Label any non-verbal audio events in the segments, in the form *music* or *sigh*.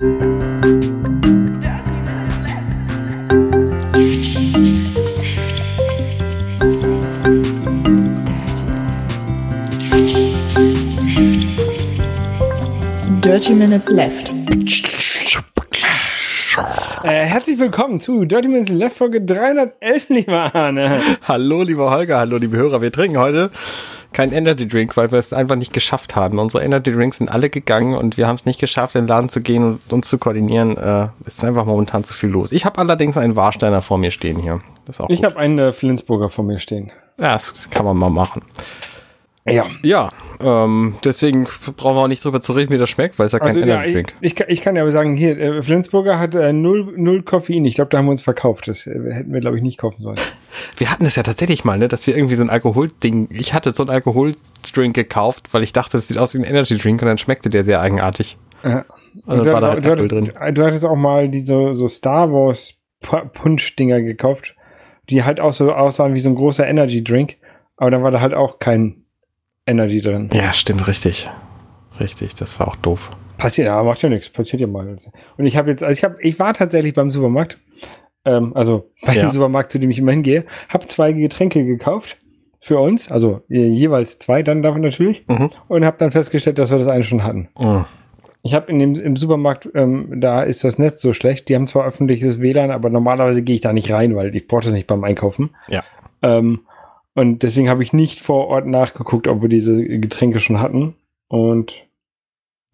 Dirty Minutes Left. Äh, herzlich willkommen zu Dirty Minutes Left Folge 311, lieber Arne. Hallo, lieber Holger, hallo, liebe Hörer. Wir trinken heute kein Energy Drink, weil wir es einfach nicht geschafft haben. Unsere Energy Drinks sind alle gegangen und wir haben es nicht geschafft, in den Laden zu gehen und uns zu koordinieren. Äh, es ist einfach momentan zu viel los. Ich habe allerdings einen Warsteiner vor mir stehen hier. Ich habe einen äh, Flensburger vor mir stehen. Ja, das kann man mal machen. Ja. Ja, ähm, deswegen brauchen wir auch nicht drüber zu reden, wie das schmeckt, weil es ja kein also, Energy Drink. Ich, ich, ich, kann ja aber sagen, hier, äh, Flensburger hat äh, null, null Koffein. Ich glaube, da haben wir uns verkauft. Das äh, hätten wir, glaube ich, nicht kaufen sollen. *laughs* Wir hatten es ja tatsächlich mal, ne, dass wir irgendwie so ein Alkoholding, ich hatte so ein Alkoholdrink gekauft, weil ich dachte, es sieht aus wie ein Energy Drink und dann schmeckte der sehr eigenartig. Ja. Und, und du, hattest, halt du, hattest, drin. du hattest auch mal diese so Star Wars Punch-Dinger gekauft, die halt auch so aussahen wie so ein großer Energy Drink. Aber dann war da halt auch kein Energy drin. Ja, stimmt, richtig. Richtig, das war auch doof. Passiert, ja, macht ja nichts, passiert ja mal. Und ich habe jetzt, also ich habe, ich war tatsächlich beim Supermarkt, ähm, also bei ja. dem Supermarkt, zu dem ich immer hingehe, habe zwei Getränke gekauft für uns, also jeweils zwei dann davon natürlich, mhm. und habe dann festgestellt, dass wir das eine schon hatten. Mhm. Ich habe in dem im Supermarkt, ähm, da ist das Netz so schlecht. Die haben zwar öffentliches WLAN, aber normalerweise gehe ich da nicht rein, weil ich brauche das nicht beim Einkaufen. Ja. Ähm, und deswegen habe ich nicht vor Ort nachgeguckt, ob wir diese Getränke schon hatten. Und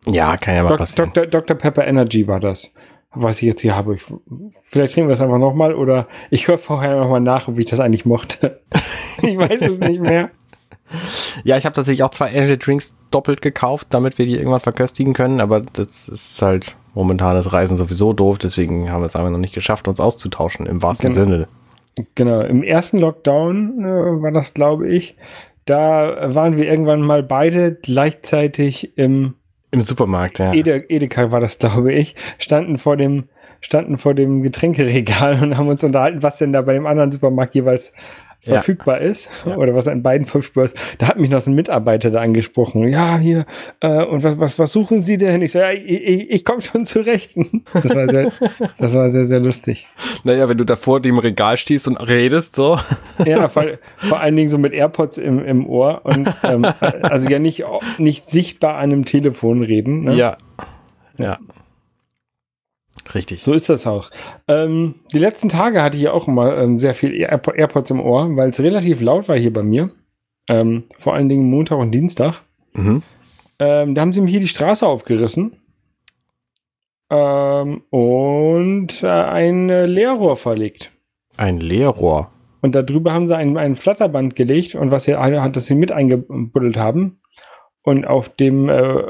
ja, kann ja mal passieren. Dr. Dr. Pepper Energy war das, was ich jetzt hier habe. Ich, vielleicht trinken wir das einfach nochmal oder ich höre vorher nochmal nach, ob ich das eigentlich mochte. *laughs* ich weiß es nicht mehr. *laughs* Ja, ich habe tatsächlich auch zwei Energy Drinks doppelt gekauft, damit wir die irgendwann verköstigen können, aber das ist halt momentan das Reisen sowieso doof, deswegen haben wir es einfach noch nicht geschafft, uns auszutauschen, im wahrsten genau. Sinne. Genau, im ersten Lockdown äh, war das, glaube ich. Da waren wir irgendwann mal beide gleichzeitig im, im Supermarkt, ja. Ede, Edeka war das, glaube ich, standen vor dem standen vor dem Getränkeregal *laughs* und haben uns unterhalten, was denn da bei dem anderen Supermarkt jeweils verfügbar ja. ist ja. oder was an beiden verfügbar ist. Da hat mich noch so ein Mitarbeiter da angesprochen. Ja, hier, äh, und was, was, was suchen Sie denn? Ich so, ja, ich, ich, ich komme schon zurecht. *laughs* Das war, sehr, das war sehr, sehr lustig. Naja, wenn du da vor dem Regal stehst und redest, so. Ja, vor, vor allen Dingen so mit AirPods im, im Ohr und ähm, also ja nicht, nicht sichtbar an einem Telefon reden. Ne? Ja. Ja. Richtig. So ist das auch. Ähm, die letzten Tage hatte ich ja auch immer ähm, sehr viel Air AirPods im Ohr, weil es relativ laut war hier bei mir. Ähm, vor allen Dingen Montag und Dienstag. Mhm. Ähm, da haben sie mir hier die Straße aufgerissen. Ähm, und äh, ein äh, Leerrohr verlegt. Ein Leerrohr? Und darüber haben sie ein, ein Flatterband gelegt und was sie hat, das sie mit eingebuddelt haben. Und auf dem äh,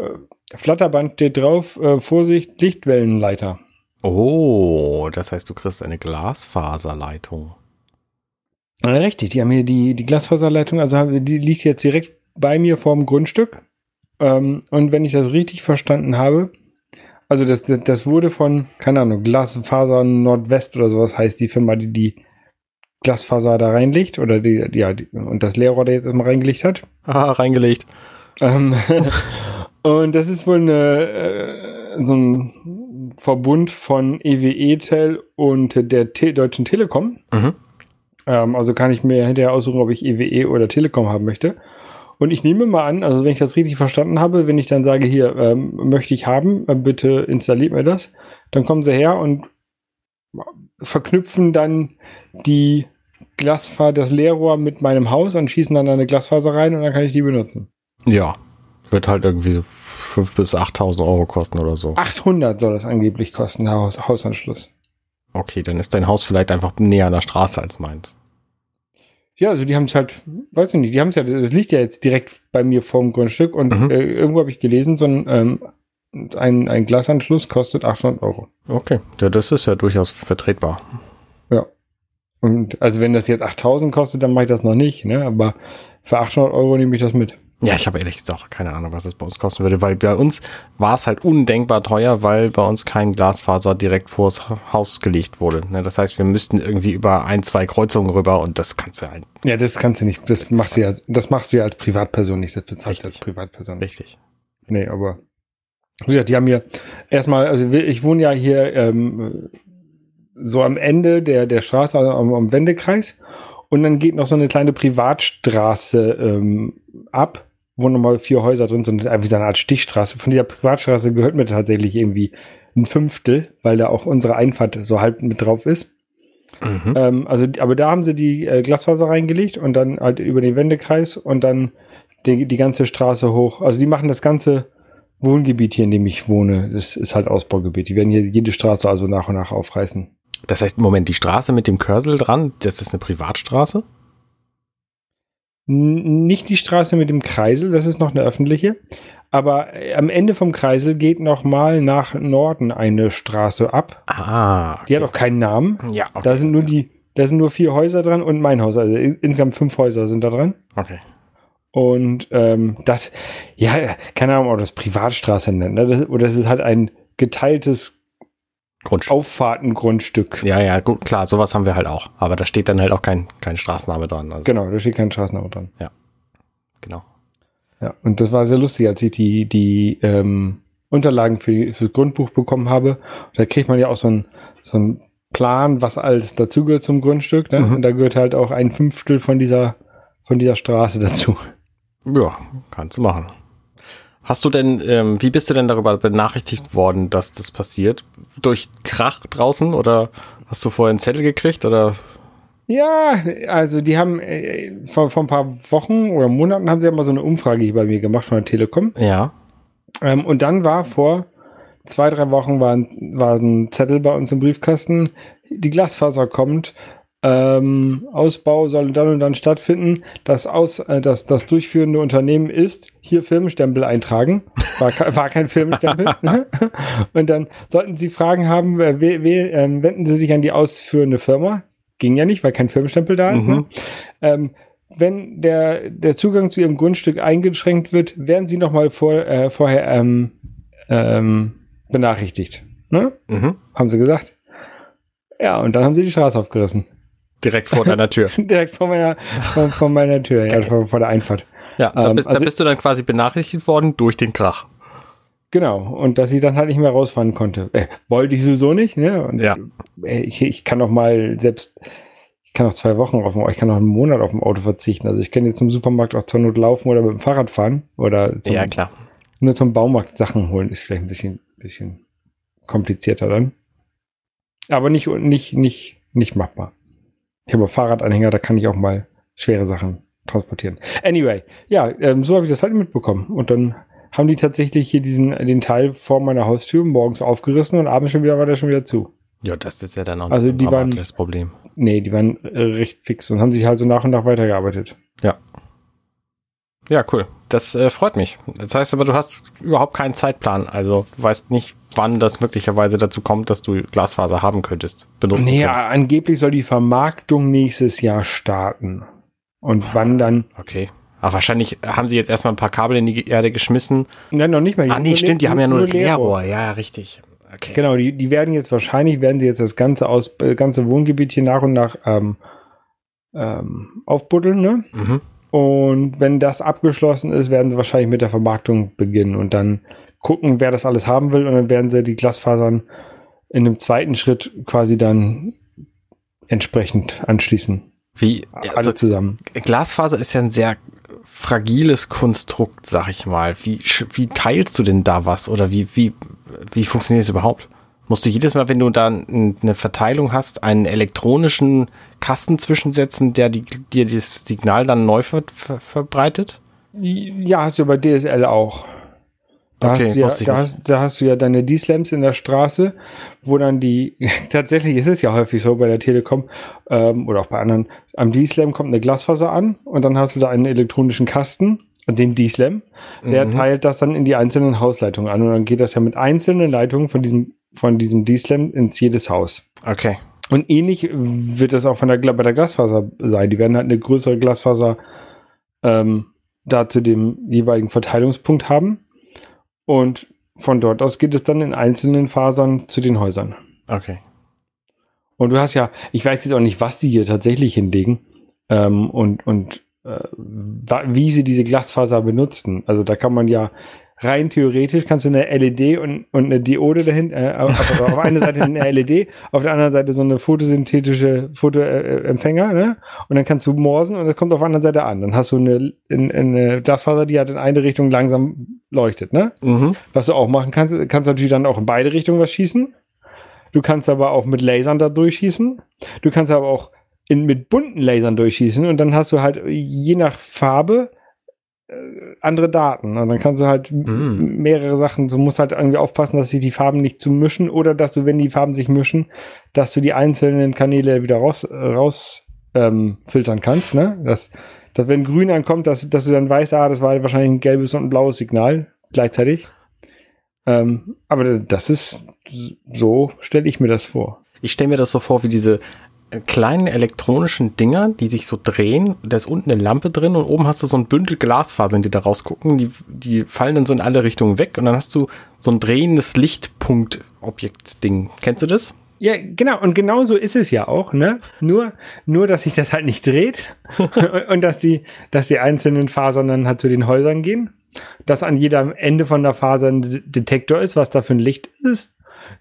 Flatterband steht drauf, äh, Vorsicht, Lichtwellenleiter. Oh, das heißt, du kriegst eine Glasfaserleitung. richtig, die haben hier die, die Glasfaserleitung, also die liegt jetzt direkt bei mir vorm Grundstück. Ähm, und wenn ich das richtig verstanden habe, also das, das, das wurde von, keine Ahnung, Glasfaser Nordwest oder sowas heißt die Firma, die die Glasfaser da reinlegt oder die, ja, die, und das Leerrohr da jetzt erstmal reingelegt hat. Ah, reingelegt. Ähm, *laughs* und das ist wohl eine, äh, so ein Verbund von EWE-Tel und der Te Deutschen Telekom. Mhm. Ähm, also kann ich mir hinterher aussuchen, ob ich EWE e oder Telekom haben möchte. Und ich nehme mal an, also wenn ich das richtig verstanden habe, wenn ich dann sage, hier ähm, möchte ich haben, äh, bitte installiert mir das, dann kommen sie her und verknüpfen dann die Glasfaser, das Leerrohr mit meinem Haus und schießen dann eine Glasfaser rein und dann kann ich die benutzen. Ja, wird halt irgendwie so 5.000 bis 8.000 Euro kosten oder so. 800 soll das angeblich kosten, der Haus Hausanschluss. Okay, dann ist dein Haus vielleicht einfach näher an der Straße als meins. Ja, also die haben es halt, weiß ich nicht, die haben es ja, das liegt ja jetzt direkt bei mir vorm Grundstück und mhm. äh, irgendwo habe ich gelesen, so ein, ähm, ein, ein Glasanschluss kostet 800 Euro. Okay, ja, das ist ja durchaus vertretbar. Ja. Und also wenn das jetzt 8000 kostet, dann mache ich das noch nicht, ne? aber für 800 Euro nehme ich das mit. Ja, ich habe ehrlich gesagt keine Ahnung, was es bei uns kosten würde, weil bei uns war es halt undenkbar teuer, weil bei uns kein Glasfaser direkt vors Haus gelegt wurde. Ne, das heißt, wir müssten irgendwie über ein, zwei Kreuzungen rüber und das kannst du halt. Ja, das kannst du nicht. Das machst du ja, das machst du ja als Privatperson nicht. Das bezahlst du als Privatperson. Richtig. Nee, aber Ja, die haben hier erstmal, also ich wohne ja hier ähm, so am Ende der, der Straße, also am, am Wendekreis. Und dann geht noch so eine kleine Privatstraße ähm, ab, wo nochmal vier Häuser drin sind, wie so eine Art Stichstraße. Von dieser Privatstraße gehört mir tatsächlich irgendwie ein Fünftel, weil da auch unsere Einfahrt so halb mit drauf ist. Mhm. Ähm, also, aber da haben sie die äh, Glasfaser reingelegt und dann halt über den Wendekreis und dann die, die ganze Straße hoch. Also die machen das ganze Wohngebiet hier, in dem ich wohne. Das ist halt Ausbaugebiet. Die werden hier jede Straße also nach und nach aufreißen. Das heißt, im Moment, die Straße mit dem Körsel dran, das ist eine Privatstraße? Nicht die Straße mit dem Kreisel, das ist noch eine öffentliche. Aber äh, am Ende vom Kreisel geht noch mal nach Norden eine Straße ab. Ah. Okay. Die hat auch keinen Namen. Ja. Okay. Da sind nur die, da sind nur vier Häuser dran und mein Haus. Also insgesamt fünf Häuser sind da dran. Okay. Und ähm, das, ja, keine Ahnung, ob das Privatstraße nennt. Ne? Das, oder das ist halt ein geteiltes Grundstück. Auffahrtengrundstück. Ja, ja, gut, klar, sowas haben wir halt auch. Aber da steht dann halt auch kein, kein Straßenname dran. Also. Genau, da steht kein Straßenname dran. Ja, genau. Ja, und das war sehr lustig, als ich die, die ähm, Unterlagen für, für das Grundbuch bekommen habe. Da kriegt man ja auch so ein, so Plan, was alles dazugehört zum Grundstück. Ne? Mhm. Und da gehört halt auch ein Fünftel von dieser, von dieser Straße dazu. Ja, kannst du machen. Hast du denn, ähm, wie bist du denn darüber benachrichtigt worden, dass das passiert? Durch Krach draußen oder hast du vorher einen Zettel gekriegt oder? Ja, also die haben äh, vor, vor ein paar Wochen oder Monaten haben sie ja mal so eine Umfrage hier bei mir gemacht von der Telekom. Ja. Ähm, und dann war vor zwei, drei Wochen war ein, war ein Zettel bei uns im Briefkasten, die Glasfaser kommt, ähm, Ausbau soll dann und dann stattfinden. Das, Aus, äh, das, das durchführende Unternehmen ist hier Firmenstempel eintragen. War, war kein Firmenstempel. Ne? *laughs* *laughs* und dann sollten Sie Fragen haben, äh, we, we, äh, wenden Sie sich an die ausführende Firma ging ja nicht, weil kein Firmenstempel da ist. Ne? Mhm. Ne? Ähm, wenn der, der Zugang zu ihrem Grundstück eingeschränkt wird, werden sie nochmal vor, äh, vorher ähm, ähm, benachrichtigt. Ne? Mhm. Haben sie gesagt. Ja, und dann haben sie die Straße aufgerissen. Direkt vor deiner Tür. *laughs* Direkt vor meiner, vor, vor meiner Tür, ja, vor, vor, der Einfahrt. Ja, da bist, also, da bist du dann quasi benachrichtigt worden durch den Krach. Genau, und dass sie dann halt nicht mehr rausfahren konnte. Äh, wollte ich sowieso nicht, ne? Und ja. Äh, ich, ich kann auch mal selbst, ich kann auch zwei Wochen auf dem, ich kann auch einen Monat auf dem Auto verzichten. Also ich kann jetzt zum Supermarkt auch zur Not laufen oder mit dem Fahrrad fahren oder zum, ja, klar. nur zum Baumarkt Sachen holen, ist vielleicht ein bisschen, bisschen komplizierter dann. Aber nicht, nicht, nicht, nicht machbar. Ich habe Fahrradanhänger, da kann ich auch mal schwere Sachen transportieren. Anyway, ja, ähm, so habe ich das halt mitbekommen. Und dann haben die tatsächlich hier diesen, den Teil vor meiner Haustür morgens aufgerissen und abends schon wieder war der schon wieder zu. Ja, das ist ja dann auch also die waren, das Problem. Nee, die waren äh, recht fix und haben sich halt so nach und nach weitergearbeitet. Ja. Cool. Das äh, freut mich. Das heißt aber, du hast überhaupt keinen Zeitplan. Also du weißt nicht, wann das möglicherweise dazu kommt, dass du Glasfaser haben könntest. Benutzen nee, könntest. angeblich soll die Vermarktung nächstes Jahr starten. Und wann dann? Okay. Aber wahrscheinlich haben sie jetzt erstmal ein paar Kabel in die Erde geschmissen. Nein, noch nicht mal. Ah, nee, stimmt, die haben ja nur, nur das Leerrohr. Ja, richtig. Okay. Genau, die, die werden jetzt wahrscheinlich, werden sie jetzt das ganze, aus, äh, ganze Wohngebiet hier nach und nach ähm, ähm, aufbuddeln, ne? Mhm. Und wenn das abgeschlossen ist, werden sie wahrscheinlich mit der Vermarktung beginnen und dann gucken, wer das alles haben will. Und dann werden sie die Glasfasern in einem zweiten Schritt quasi dann entsprechend anschließen. Wie alle also, zusammen. Glasfaser ist ja ein sehr fragiles Konstrukt, sag ich mal. Wie, wie teilst du denn da was oder wie, wie, wie funktioniert es überhaupt? Musst du jedes Mal, wenn du da eine Verteilung hast, einen elektronischen Kasten zwischensetzen, der die, dir das Signal dann neu ver, ver, verbreitet? Ja, hast du bei DSL auch. Da, okay, hast ja, da, hast, da, hast, du ja deine D-Slams in der Straße, wo dann die, *laughs* tatsächlich ist es ja häufig so bei der Telekom ähm, oder auch bei anderen, am D-Slam kommt eine Glasfaser an und dann hast du da einen elektronischen Kasten, den D-Slam, der mhm. teilt das dann in die einzelnen Hausleitungen an und dann geht das ja mit einzelnen Leitungen von diesem, von diesem D-Slam ins jedes Haus. Okay. Und ähnlich wird das auch von der, bei der Glasfaser sein. Die werden halt eine größere Glasfaser ähm, da zu dem jeweiligen Verteilungspunkt haben und von dort aus geht es dann in einzelnen Fasern zu den Häusern. Okay. Und du hast ja, ich weiß jetzt auch nicht, was die hier tatsächlich hinlegen ähm, und, und äh, wie sie diese Glasfaser benutzen. Also da kann man ja rein theoretisch kannst du eine LED und, und eine Diode dahinter, äh, auf, auf einer Seite eine LED, auf der anderen Seite so eine photosynthetische Fotoempfänger, ne? Und dann kannst du morsen und das kommt auf der anderen Seite an. Dann hast du eine, eine Glasfaser, die halt in eine Richtung langsam leuchtet, ne? Mhm. Was du auch machen kannst, kannst natürlich dann auch in beide Richtungen was schießen. Du kannst aber auch mit Lasern da durchschießen. Du kannst aber auch in, mit bunten Lasern durchschießen und dann hast du halt je nach Farbe äh, andere Daten. Und dann kannst du halt mm. mehrere Sachen, du musst halt irgendwie aufpassen, dass sich die Farben nicht zu mischen oder dass du, wenn die Farben sich mischen, dass du die einzelnen Kanäle wieder raus, raus ähm, filtern kannst. Ne? Dass, dass wenn grün ankommt, dass, dass du dann weißt, ah, das war wahrscheinlich ein gelbes und ein blaues Signal gleichzeitig. Ähm, aber das ist, so stelle ich mir das vor. Ich stelle mir das so vor, wie diese kleinen elektronischen Dinger, die sich so drehen. Da ist unten eine Lampe drin und oben hast du so ein Bündel Glasfasern, die da rausgucken. Die, die fallen dann so in alle Richtungen weg und dann hast du so ein drehendes Lichtpunkt-Objekt-Ding. Kennst du das? Ja, genau. Und genau so ist es ja auch, ne? Nur, nur, dass sich das halt nicht dreht *laughs* und dass die, dass die einzelnen Fasern dann halt zu den Häusern gehen. Dass an jedem Ende von der Faser ein Detektor ist, was da für ein Licht ist.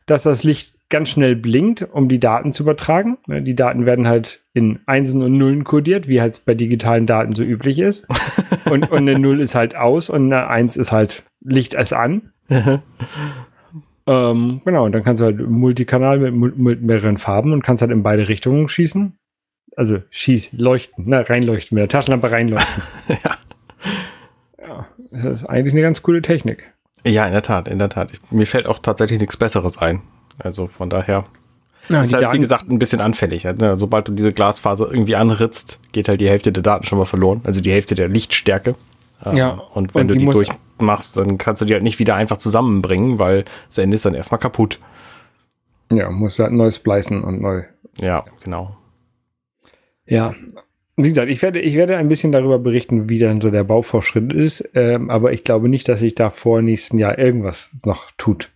Dass das Licht ganz schnell blinkt, um die Daten zu übertragen. Ne, die Daten werden halt in Einsen und Nullen kodiert, wie halt bei digitalen Daten so üblich ist. *laughs* und, und eine Null ist halt aus und eine Eins ist halt Licht es an. *laughs* ähm, genau, und dann kannst du halt Multikanal mit, mit, mehreren Farben und kannst halt in beide Richtungen schießen. Also schieß, leuchten, ne, reinleuchten, mit der Taschenlampe reinleuchten. *laughs* ja. ja, das ist eigentlich eine ganz coole Technik. Ja, in der Tat, in der Tat. Mir fällt auch tatsächlich nichts Besseres ein. Also von daher ja, ist halt, wie gesagt, ein bisschen anfällig. Ne? Sobald du diese Glasfaser irgendwie anritzt, geht halt die Hälfte der Daten schon mal verloren. Also die Hälfte der Lichtstärke. Ähm, ja. Und wenn und du die, die durchmachst, dann kannst du die halt nicht wieder einfach zusammenbringen, weil das Ende ist dann erstmal kaputt. Ja, musst du halt neu splicen und neu. Ja, genau. Ja. Wie gesagt, ich werde, ich werde ein bisschen darüber berichten, wie dann so der Baufortschritt ist, ähm, aber ich glaube nicht, dass sich da vor nächsten Jahr irgendwas noch tut.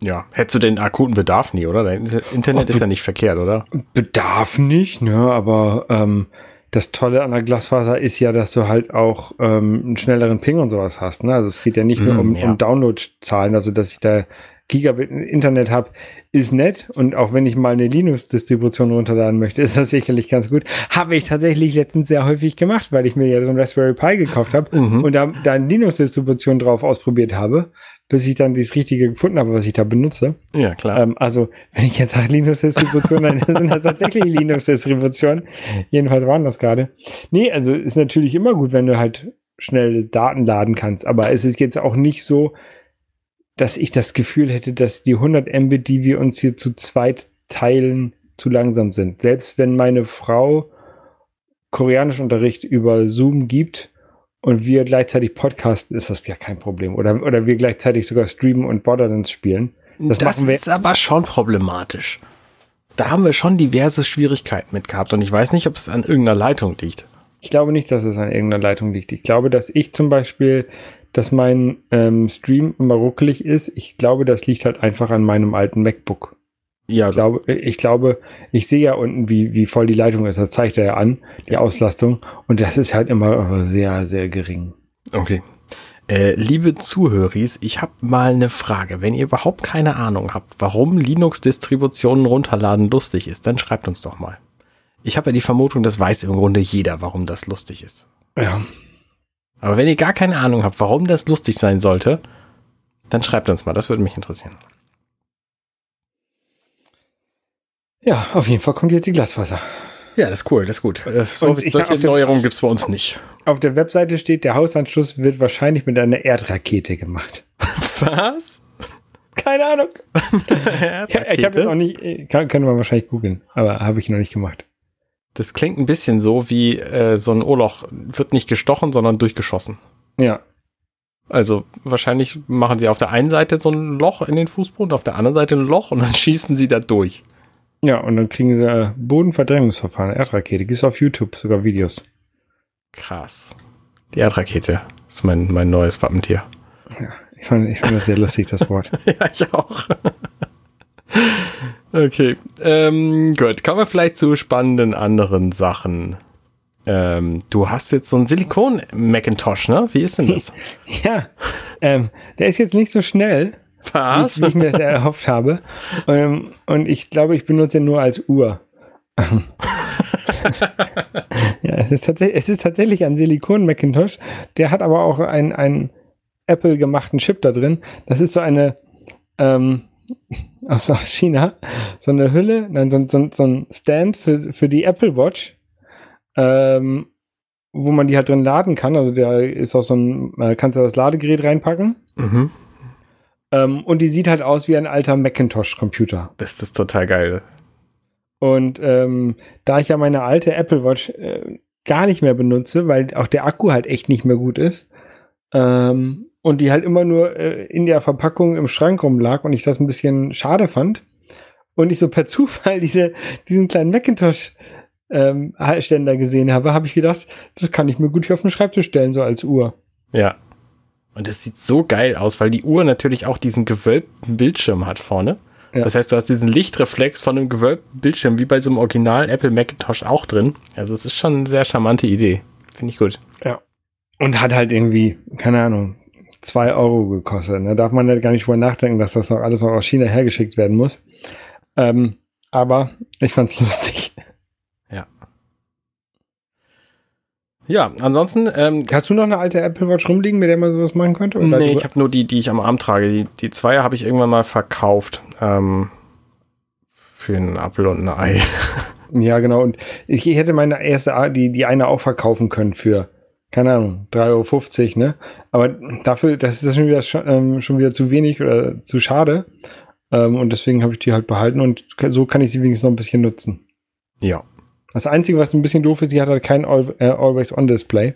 Ja, hättest du den akuten Bedarf nie, oder? Dein Internet ist ja nicht verkehrt, oder? Bedarf nicht, ne, aber ähm, das Tolle an der Glasfaser ist ja, dass du halt auch ähm, einen schnelleren Ping und sowas hast. Ne? Also es geht ja nicht mm, nur um, ja. um Download-Zahlen, also dass ich da Gigabit Internet habe, ist nett. Und auch wenn ich mal eine Linux-Distribution runterladen möchte, ist das sicherlich ganz gut. Habe ich tatsächlich letztens sehr häufig gemacht, weil ich mir ja so ein Raspberry Pi gekauft habe mhm. und da, da eine Linux-Distribution drauf ausprobiert habe bis ich dann das Richtige gefunden habe, was ich da benutze. Ja, klar. Ähm, also, wenn ich jetzt sage Linux-Distribution, dann sind das tatsächlich *laughs* Linux-Distributionen. Jedenfalls waren das gerade. Nee, also ist natürlich immer gut, wenn du halt schnell Daten laden kannst. Aber es ist jetzt auch nicht so, dass ich das Gefühl hätte, dass die 100 Mbit, die wir uns hier zu zweit teilen, zu langsam sind. Selbst wenn meine Frau Koreanischunterricht über Zoom gibt, und wir gleichzeitig podcasten, ist das ja kein Problem. Oder, oder wir gleichzeitig sogar streamen und Borderlands spielen. Das, das ist aber schon problematisch. Da haben wir schon diverse Schwierigkeiten mit gehabt und ich weiß nicht, ob es an irgendeiner Leitung liegt. Ich glaube nicht, dass es an irgendeiner Leitung liegt. Ich glaube, dass ich zum Beispiel, dass mein ähm, Stream immer ruckelig ist. Ich glaube, das liegt halt einfach an meinem alten MacBook. Ja, ich glaube, ich glaube, ich sehe ja unten, wie, wie voll die Leitung ist. Das zeigt er ja an, die Auslastung. Und das ist halt immer sehr, sehr gering. Okay. Äh, liebe Zuhörer, ich habe mal eine Frage. Wenn ihr überhaupt keine Ahnung habt, warum Linux-Distributionen runterladen lustig ist, dann schreibt uns doch mal. Ich habe ja die Vermutung, das weiß im Grunde jeder, warum das lustig ist. Ja. Aber wenn ihr gar keine Ahnung habt, warum das lustig sein sollte, dann schreibt uns mal. Das würde mich interessieren. Ja, auf jeden Fall kommt jetzt die Glasfaser. Ja, das ist cool, das ist gut. Äh, so, solche Neuerungen gibt es bei uns nicht. Auf der Webseite steht, der Hausanschluss wird wahrscheinlich mit einer Erdrakete gemacht. Was? Keine Ahnung. *laughs* ja, ich habe jetzt auch nicht, kann, kann man wahrscheinlich googeln, aber habe ich noch nicht gemacht. Das klingt ein bisschen so wie äh, so ein Ohrloch wird nicht gestochen, sondern durchgeschossen. Ja. Also wahrscheinlich machen sie auf der einen Seite so ein Loch in den Fußboden, auf der anderen Seite ein Loch und dann *laughs* schießen sie da durch. Ja, und dann kriegen sie äh, Bodenverdrängungsverfahren, Erdrakete. Gibt's auf YouTube sogar Videos. Krass. Die Erdrakete ist mein, mein neues Wappentier. Ja, ich fand, ich fand das sehr lustig, das Wort. *laughs* ja, ich auch. okay, ähm, gut. Kommen wir vielleicht zu spannenden anderen Sachen. ähm, du hast jetzt so einen Silikon-Macintosh, ne? Wie ist denn das? *laughs* ja, ähm, der ist jetzt nicht so schnell, Was? wie ich mir das erhofft habe. Ähm, und ich glaube, ich benutze ihn nur als Uhr. *laughs* ja, es ist, tatsächlich, es ist tatsächlich ein Silikon-Macintosh. Der hat aber auch einen, einen Apple-gemachten Chip da drin. Das ist so eine ähm, *laughs* aus, China, so eine Hülle, nein, so, so, so ein Stand für, für die Apple Watch, ähm, wo man die halt drin laden kann. Also der ist auch so ein, äh, kannst du das Ladegerät reinpacken. Mhm. Ähm, und die sieht halt aus wie ein alter Macintosh-Computer. Das ist total geil. Und ähm, da ich ja meine alte Apple Watch äh, gar nicht mehr benutze, weil auch der Akku halt echt nicht mehr gut ist, ähm, und die halt immer nur äh, in der Verpackung im Schrank rumlag und ich das ein bisschen schade fand. Und ich so per *laughs* Zufall diese, diesen kleinen Macintosh ähm, Ständer gesehen habe, habe ich gedacht, das kann ich mir gut hier auf den Schreibtisch stellen, so als Uhr. Ja. Und das sieht so geil aus, weil die Uhr natürlich auch diesen gewölbten Bildschirm hat vorne. Ja. Das heißt, du hast diesen Lichtreflex von einem gewölbten Bildschirm, wie bei so einem Original Apple Macintosh auch drin. Also es ist schon eine sehr charmante Idee. Finde ich gut. Ja. Und hat halt irgendwie, keine Ahnung, zwei Euro gekostet. Da darf man ja gar nicht drüber nachdenken, dass das noch alles noch aus China hergeschickt werden muss. Ähm, aber ich fand's *laughs* lustig. Ja, ansonsten, ähm, Hast du noch eine alte Apple Watch rumliegen, mit der man sowas machen könnte? Oder nee, ich habe nur die, die ich am Arm trage. Die, die Zweier habe ich irgendwann mal verkauft. Ähm, für einen Apfel und ein Ei. *laughs* Ja, genau. Und ich hätte meine erste, die, die eine auch verkaufen können für, keine Ahnung, 3,50 Euro, ne? Aber dafür, das ist schon wieder, ähm, schon wieder zu wenig oder zu schade. Ähm, und deswegen habe ich die halt behalten und so kann ich sie wenigstens noch ein bisschen nutzen. Ja. Das Einzige, was ein bisschen doof ist, sie hat halt kein Al äh, Always-On-Display.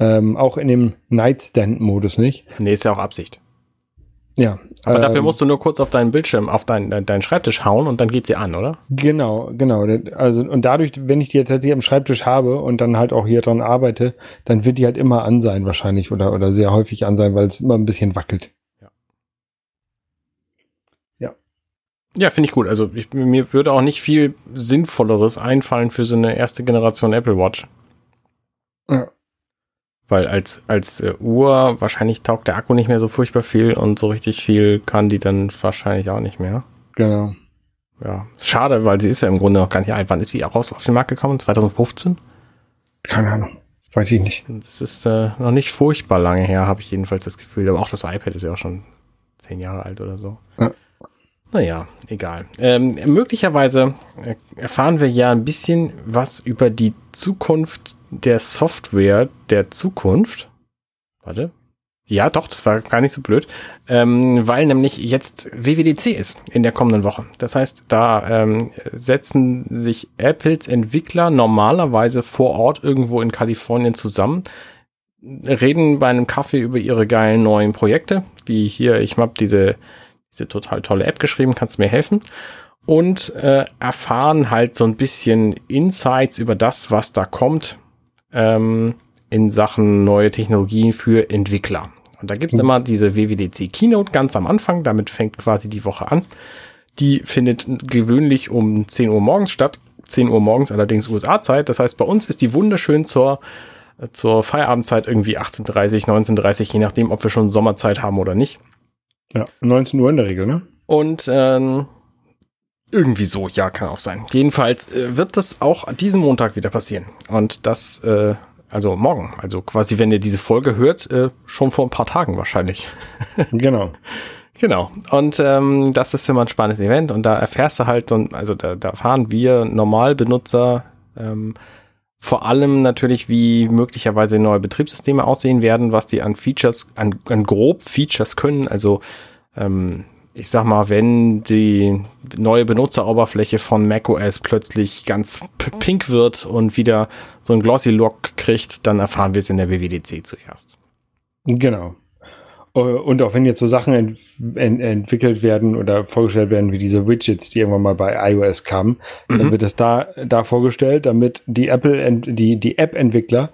Ähm, auch in dem Nightstand-Modus nicht. Nee, ist ja auch Absicht. Ja. Aber dafür ähm, musst du nur kurz auf deinen Bildschirm, auf deinen, deinen deinen Schreibtisch hauen und dann geht sie an, oder? Genau, genau. Also, und dadurch, wenn ich die jetzt tatsächlich am Schreibtisch habe und dann halt auch hier dran arbeite, dann wird die halt immer an sein, wahrscheinlich, oder, oder sehr häufig an sein, weil es immer ein bisschen wackelt. Ja, finde ich gut. Also ich, mir würde auch nicht viel Sinnvolleres einfallen für so eine erste Generation Apple Watch. Ja. Weil als, als äh, Uhr wahrscheinlich taugt der Akku nicht mehr so furchtbar viel und so richtig viel kann die dann wahrscheinlich auch nicht mehr. Genau. Ja, schade, weil sie ist ja im Grunde noch gar nicht alt. Wann ist sie auch raus auf den Markt gekommen? 2015? Keine Ahnung. Weiß ich nicht. Das ist äh, noch nicht furchtbar lange her, habe ich jedenfalls das Gefühl. Aber auch das iPad ist ja auch schon zehn Jahre alt oder so. Ja. Naja, egal. Ähm, möglicherweise äh, erfahren wir ja ein bisschen was über die Zukunft der Software der Zukunft. Warte. Ja, doch, das war gar nicht so blöd, ähm, weil nämlich jetzt WWDC ist in der kommenden Woche. Das heißt, da ähm, setzen sich Apples Entwickler normalerweise vor Ort irgendwo in Kalifornien zusammen, reden bei einem Kaffee über ihre geilen neuen Projekte, wie hier, ich habe diese, diese total tolle App geschrieben, kannst du mir helfen? Und äh, erfahren halt so ein bisschen Insights über das, was da kommt ähm, in Sachen neue Technologien für Entwickler. Und da gibt's Mhm. immer diese WWDC Keynote ganz am Anfang, damit fängt quasi die Woche an. Die findet gewöhnlich um 10 Uhr morgens statt. 10 Uhr morgens allerdings USA-Zeit. Das heißt, bei uns ist die wunderschön zur, äh, zur Feierabendzeit irgendwie 18.30, 19.30, je nachdem, ob wir schon Sommerzeit haben oder nicht. Ja, 19 Uhr in der Regel, ne? Und ähm, irgendwie so, ja, kann auch sein. Jedenfalls äh, wird das auch diesen Montag wieder passieren. Und das, äh, also morgen, also quasi, wenn ihr diese Folge hört, äh, schon vor ein paar Tagen wahrscheinlich. *laughs* Genau. Genau. Und ähm, das ist immer ein spannendes Event und da erfährst du halt, so, ein- also da, da erfahren wir Normalbenutzer ähm, vor allem natürlich, wie möglicherweise neue Betriebssysteme aussehen werden, was die an Features, an, an grob Features können. Also ähm, ich sag mal, wenn die neue Benutzeroberfläche von macOS plötzlich ganz pink wird und wieder so ein Glossy Look kriegt, dann erfahren wir es in der WWDC zuerst. Genau. Äh, Und auch wenn jetzt so Sachen ent ent entwickelt werden oder vorgestellt werden, wie diese Widgets, die irgendwann mal bei iOS kamen, dann Mhm. wird es da, da vorgestellt, damit die Apple, die, die App-Entwickler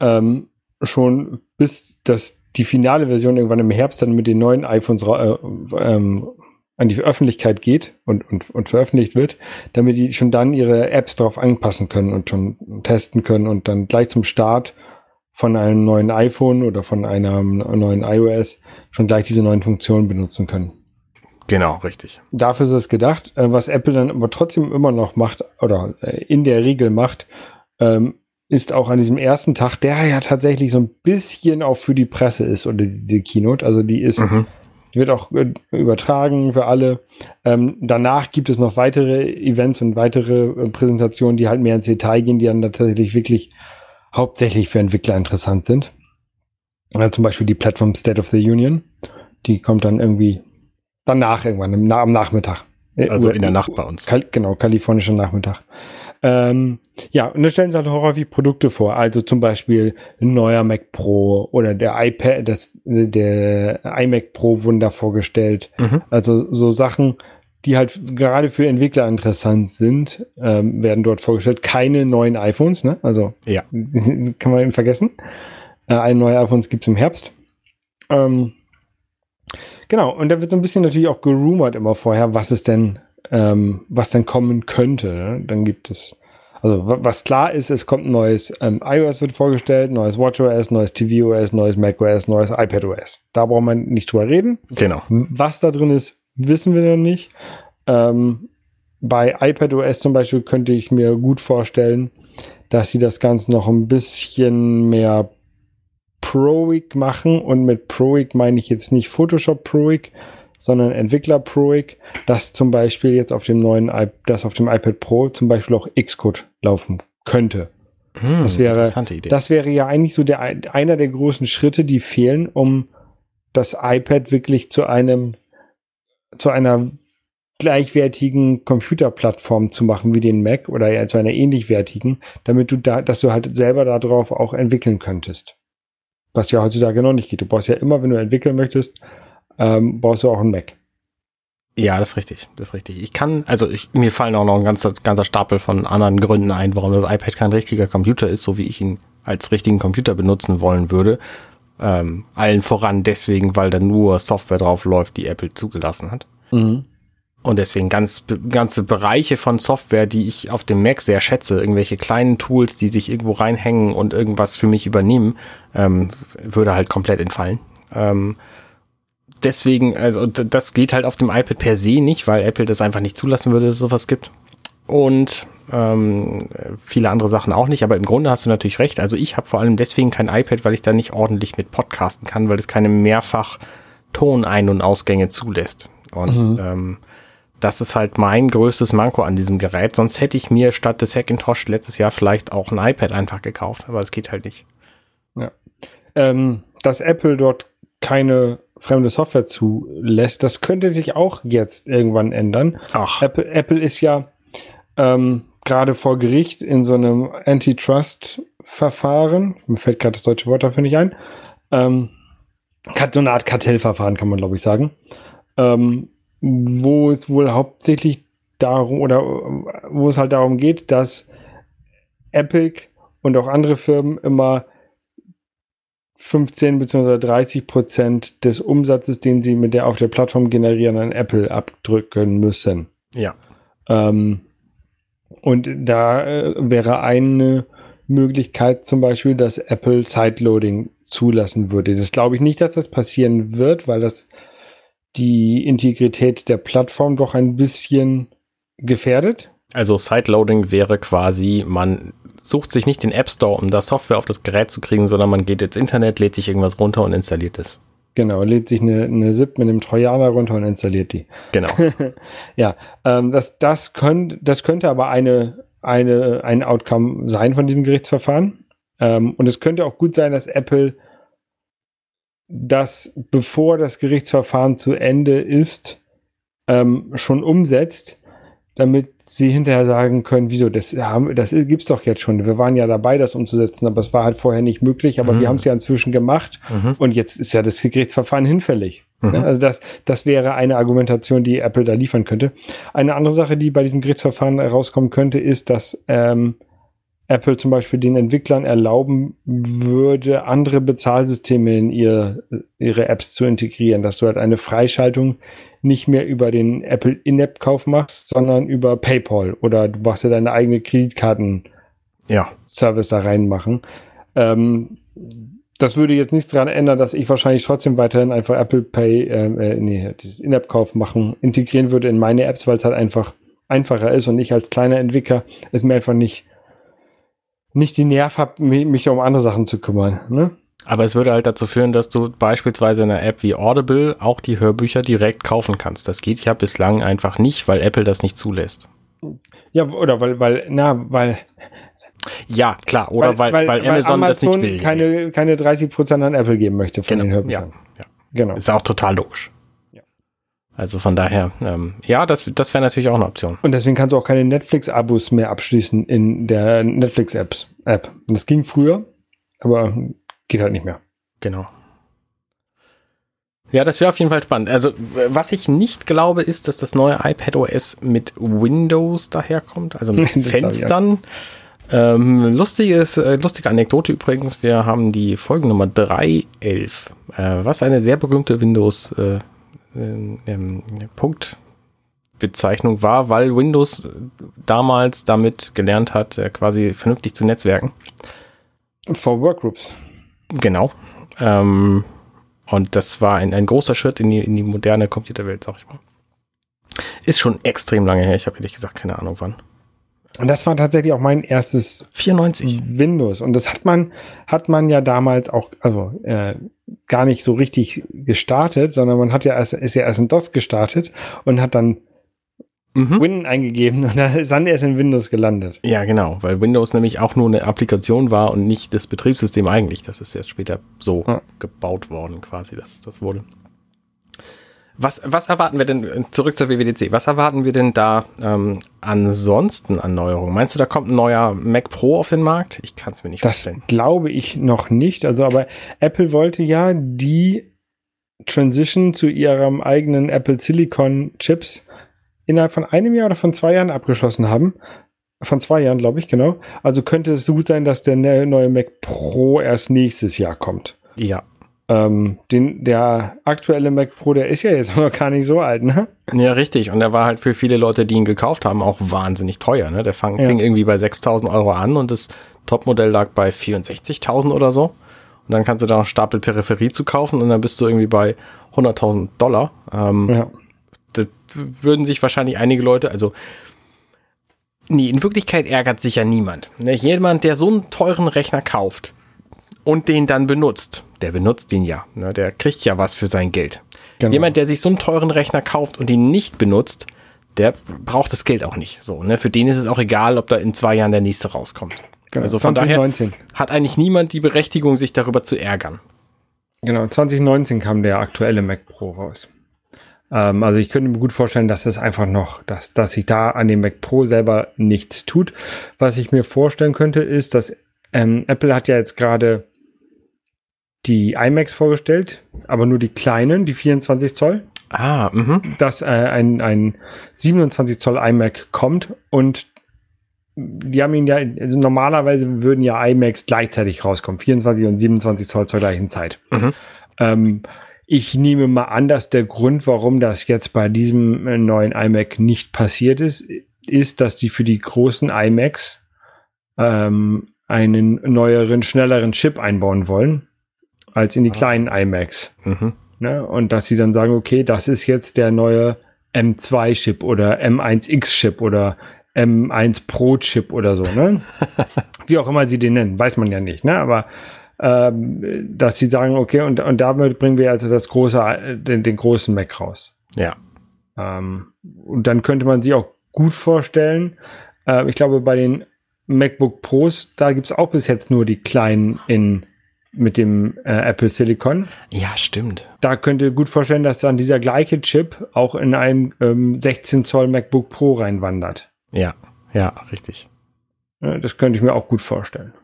ähm, schon bis das, die finale Version irgendwann im Herbst dann mit den neuen iPhones äh, ähm, an die Öffentlichkeit geht und, und, und veröffentlicht wird, damit die schon dann ihre Apps darauf anpassen können und schon testen können und dann gleich zum Start von einem neuen iPhone oder von einem neuen iOS schon gleich diese neuen Funktionen benutzen können. Genau, richtig. Dafür ist es gedacht. Äh, was Apple dann aber trotzdem immer noch macht oder äh, in der Regel macht, ähm, ist auch an diesem ersten Tag, der ja tatsächlich so ein bisschen auch für die Presse ist oder die, Keynote. Also die ist, mhm. die wird auch äh, übertragen für alle. Ähm, danach gibt es noch weitere Events und weitere Präsentationen, die halt mehr ins Detail gehen, die dann tatsächlich wirklich hauptsächlich für Entwickler interessant sind. Ja, zum Beispiel die Plattform State of the Union. Die kommt dann irgendwie danach irgendwann, am Nachmittag. Äh, also in der Nacht bei uns. Kal genau, kalifornischer Nachmittag. Ähm, ja, und da stellen sie halt häufig Produkte vor. Also zum Beispiel ein neuer Mac Pro oder der iPad, das, der iMac Pro wurden da vorgestellt. Mhm. Also so Sachen, die halt gerade für Entwickler interessant sind, ähm, werden dort vorgestellt. Keine neuen iPhones, ne? Also ja. *laughs* kann man eben vergessen. Äh, ein neue iPhones gibt es im Herbst. Ähm, genau, und da wird so ein bisschen natürlich auch gerumort immer vorher, was es denn, ähm, was denn kommen könnte. Ne? Dann gibt es, also was klar ist, es kommt ein neues ähm, iOS wird vorgestellt, neues WatchOS, neues tvOS, neues macOS, neues iPadOS. Da braucht man nicht drüber reden. Genau. Was da drin ist, wissen wir noch nicht. Ähm, bei iPadOS zum Beispiel könnte ich mir gut vorstellen, dass sie das Ganze noch ein bisschen mehr Proig machen. Und mit Proig meine ich jetzt nicht Photoshop Proig, sondern Entwickler Proig, dass zum Beispiel jetzt auf dem neuen, I dass auf dem iPad Pro zum Beispiel auch Xcode laufen könnte. Hm, das wäre, das wäre ja eigentlich so der, einer der großen Schritte, die fehlen, um das iPad wirklich zu einem zu einer gleichwertigen Computerplattform zu machen wie den Mac oder zu einer ähnlichwertigen, damit du da, dass du halt selber darauf auch entwickeln könntest. Was ja heutzutage noch nicht geht. Du brauchst ja immer, wenn du entwickeln möchtest, ähm, brauchst du auch einen Mac. Ja, das ist richtig, das ist richtig. Ich kann, also ich, mir fallen auch noch ein ganzer, ganzer Stapel von anderen Gründen ein, warum das iPad kein richtiger Computer ist, so wie ich ihn als richtigen Computer benutzen wollen würde. Ähm, allen voran deswegen, weil da nur Software drauf läuft, die Apple zugelassen hat. Mhm. Und deswegen ganz, ganze Bereiche von Software, die ich auf dem Mac sehr schätze, irgendwelche kleinen Tools, die sich irgendwo reinhängen und irgendwas für mich übernehmen, ähm, würde halt komplett entfallen. Ähm, deswegen, also das geht halt auf dem iPad per se nicht, weil Apple das einfach nicht zulassen würde, dass es sowas gibt. Und ähm, viele andere Sachen auch nicht, aber im Grunde hast du natürlich recht. Also ich habe vor allem deswegen kein iPad, weil ich da nicht ordentlich mit podcasten kann, weil es keine mehrfach Tonein- und Ausgänge zulässt. Und mhm. ähm, das ist halt mein größtes Manko an diesem Gerät. Sonst hätte ich mir statt des Hackintosh letztes Jahr vielleicht auch ein iPad einfach gekauft, aber es geht halt nicht. Ja. Ähm, dass Apple dort keine fremde Software zulässt, das könnte sich auch jetzt irgendwann ändern. Ach. Apple, Apple ist ja ähm, gerade vor Gericht in so einem Antitrust-Verfahren. Mir fällt gerade das deutsche Wort dafür nicht ein. Ähm, so eine Art Kartellverfahren, kann man glaube ich sagen. Ähm, wo es wohl hauptsächlich darum oder wo es halt darum geht, dass Epic und auch andere Firmen immer 15 bzw. 30 Prozent des Umsatzes, den sie mit der auf der Plattform generieren, an Apple abdrücken müssen. Ja. Ähm, und da äh, wäre eine Möglichkeit zum Beispiel, dass Apple Sideloading zulassen würde. Das glaube ich nicht, dass das passieren wird, weil das die Integrität der Plattform doch ein bisschen gefährdet. Also Sideloading wäre quasi, man sucht sich nicht den App Store, um da Software auf das Gerät zu kriegen, sondern man geht ins Internet, lädt sich irgendwas runter und installiert es. Genau, lädt sich eine, eine ZIP mit einem Trojaner runter und installiert die. Genau. *laughs* ja, ähm, das, das, könnt, das könnte aber eine, eine, ein Outcome sein von diesem Gerichtsverfahren. Ähm, und es könnte auch gut sein, dass Apple das, bevor das Gerichtsverfahren zu Ende ist, ähm, schon umsetzt, damit sie hinterher sagen können, wieso, das, haben, das gibt's doch jetzt schon. Wir waren ja dabei, das umzusetzen, aber es war halt vorher nicht möglich, aber mhm. wir haben es ja inzwischen gemacht mhm. und jetzt ist ja das Gerichtsverfahren hinfällig. Mhm. Also das, das wäre eine Argumentation, die Apple da liefern könnte. Eine andere Sache, die bei diesem Gerichtsverfahren herauskommen könnte, ist, dass ähm, Apple zum Beispiel den Entwicklern erlauben würde, andere Bezahlsysteme in ihr, ihre Apps zu integrieren, dass du halt eine Freischaltung nicht mehr über den Apple In-App-Kauf machst, sondern über PayPal oder du machst ja deine eigene Kreditkarten-Service ja. da reinmachen. Ähm, das würde jetzt nichts daran ändern, dass ich wahrscheinlich trotzdem weiterhin einfach Apple Pay, äh, äh nee, dieses In-App-Kauf machen, integrieren würde in meine Apps, weil es halt einfach einfacher ist und ich als kleiner Entwickler es mir einfach nicht, nicht die Nerv habe, mich, mich um andere Sachen zu kümmern. Ne? Aber es würde halt dazu führen, dass du beispielsweise in einer App wie Audible auch die Hörbücher direkt kaufen kannst. Das geht ja bislang einfach nicht, weil Apple das nicht zulässt. Ja, oder weil, weil, na, weil. Ja, klar, oder weil, weil, weil, weil Amazon, Amazon, das nicht will. Keine, keine 30% an Apple geben möchte von genau, den Hörbüchern. Ja, ja. Genau. Ist auch total logisch. Ja. Also von daher, ähm, ja, das, das wäre natürlich auch eine Option. Und deswegen kannst du auch keine Netflix-Abos mehr abschließen in der Netflix-App. Das ging früher, aber geht halt nicht mehr. Genau. Ja, das wäre auf jeden Fall spannend. Also, was ich nicht glaube, ist, dass das neue iPad OS mit Windows daherkommt, also mit *laughs* Fenstern. Ähm, lustiges, äh, lustige Anekdote übrigens, wir haben die Folgennummer 311, äh, was eine sehr berühmte Windows äh, ähm, Punktbezeichnung war, weil Windows damals damit gelernt hat, äh, quasi vernünftig zu netzwerken. For Workgroups. Genau. Ähm, und das war ein, ein großer Schritt in die, in die moderne Computerwelt, sag ich mal. Ist schon extrem lange her. Ich habe ehrlich gesagt keine Ahnung wann. Und das war tatsächlich auch mein erstes 94 Windows. Und das hat man, hat man ja damals auch, also äh, gar nicht so richtig gestartet, sondern man hat ja erst, ist ja erst in DOS gestartet und hat dann mhm. Win eingegeben *laughs* und dann ist dann erst in Windows gelandet. Ja, genau, weil Windows nämlich auch nur eine Applikation war und nicht das Betriebssystem eigentlich. Das ist erst später so ja. gebaut worden, quasi, dass das wurde. Was, was erwarten wir denn, zurück zur WWDC, was erwarten wir denn da ähm, ansonsten an Neuerungen? Meinst du, da kommt ein neuer Mac Pro auf den Markt? Ich kann es mir nicht das vorstellen. Das glaube ich noch nicht. Also, aber Apple wollte ja die Transition zu ihrem eigenen Apple Silicon Chips innerhalb von einem Jahr oder von zwei Jahren abgeschlossen haben. Von zwei Jahren, glaube ich, genau. Also könnte es gut sein, dass der ne-, neue Mac Pro erst nächstes Jahr kommt. Ja. Ähm, den, der aktuelle Mac Pro, der ist ja jetzt *laughs* noch gar nicht so alt, ne? Ja, richtig. Und der war halt für viele Leute, die ihn gekauft haben, auch wahnsinnig teuer, ne? Der fang, ja. fing irgendwie bei 6000 Euro an und das Topmodell lag bei 64.000 oder so. Und dann kannst du da noch Stapel Peripherie zu kaufen und dann bist du irgendwie bei 100.000 Dollar. Ähm, ja würden sich wahrscheinlich einige Leute, also nee, in Wirklichkeit ärgert sich ja niemand. Ne? Jemand, der so einen teuren Rechner kauft und den dann benutzt, der benutzt den ja, ne? der kriegt ja was für sein Geld. Genau. Jemand, der sich so einen teuren Rechner kauft und ihn nicht benutzt, der braucht das Geld auch nicht. So, ne? Für den ist es auch egal, ob da in zwei Jahren der nächste rauskommt. Genau, also von 2019. daher hat eigentlich niemand die Berechtigung, sich darüber zu ärgern. Genau, 2019 kam der aktuelle Mac Pro raus. Ähm, also ich könnte mir gut vorstellen, dass das einfach noch, dass, dass sich da an dem Mac Pro selber nichts tut. Was ich mir vorstellen könnte, ist, dass ähm, Apple hat ja jetzt gerade die iMacs vorgestellt, aber nur die kleinen, die 24 Zoll. Ah, mhm. Dass äh, ein, ein 27 Zoll iMac kommt und die haben ihn ja, also normalerweise würden ja iMacs gleichzeitig rauskommen, 24 und 27 Zoll zur gleichen Zeit. Mhm. Ähm, ich nehme mal an, dass der Grund, warum das jetzt bei diesem äh, neuen iMac nicht passiert ist, ist, dass die für die großen iMacs ähm, einen neueren, schnelleren Chip einbauen wollen, als in die ah. kleinen iMacs. Mhm. Ne? Und dass sie dann sagen, okay, das ist jetzt der neue M2-Chip oder M1X-Chip oder M1 Pro-Chip oder so, ne? *laughs* Wie auch immer sie den nennen, weiß man ja nicht, ne? Aber ähm, dass sie sagen, okay, und, und damit bringen wir also das große, den, den großen Mac raus. Ja. Ähm, und dann könnte man sich auch gut vorstellen, äh, ich glaube, bei den MacBook Pros, da gibt es auch bis jetzt nur die kleinen in mit dem äh, Apple Silicon. Ja, stimmt. Da könnte gut vorstellen, dass dann dieser gleiche Chip auch in ein ähm, 16 Zoll MacBook Pro reinwandert. Ja, ja, richtig. Das könnte ich mir auch gut vorstellen.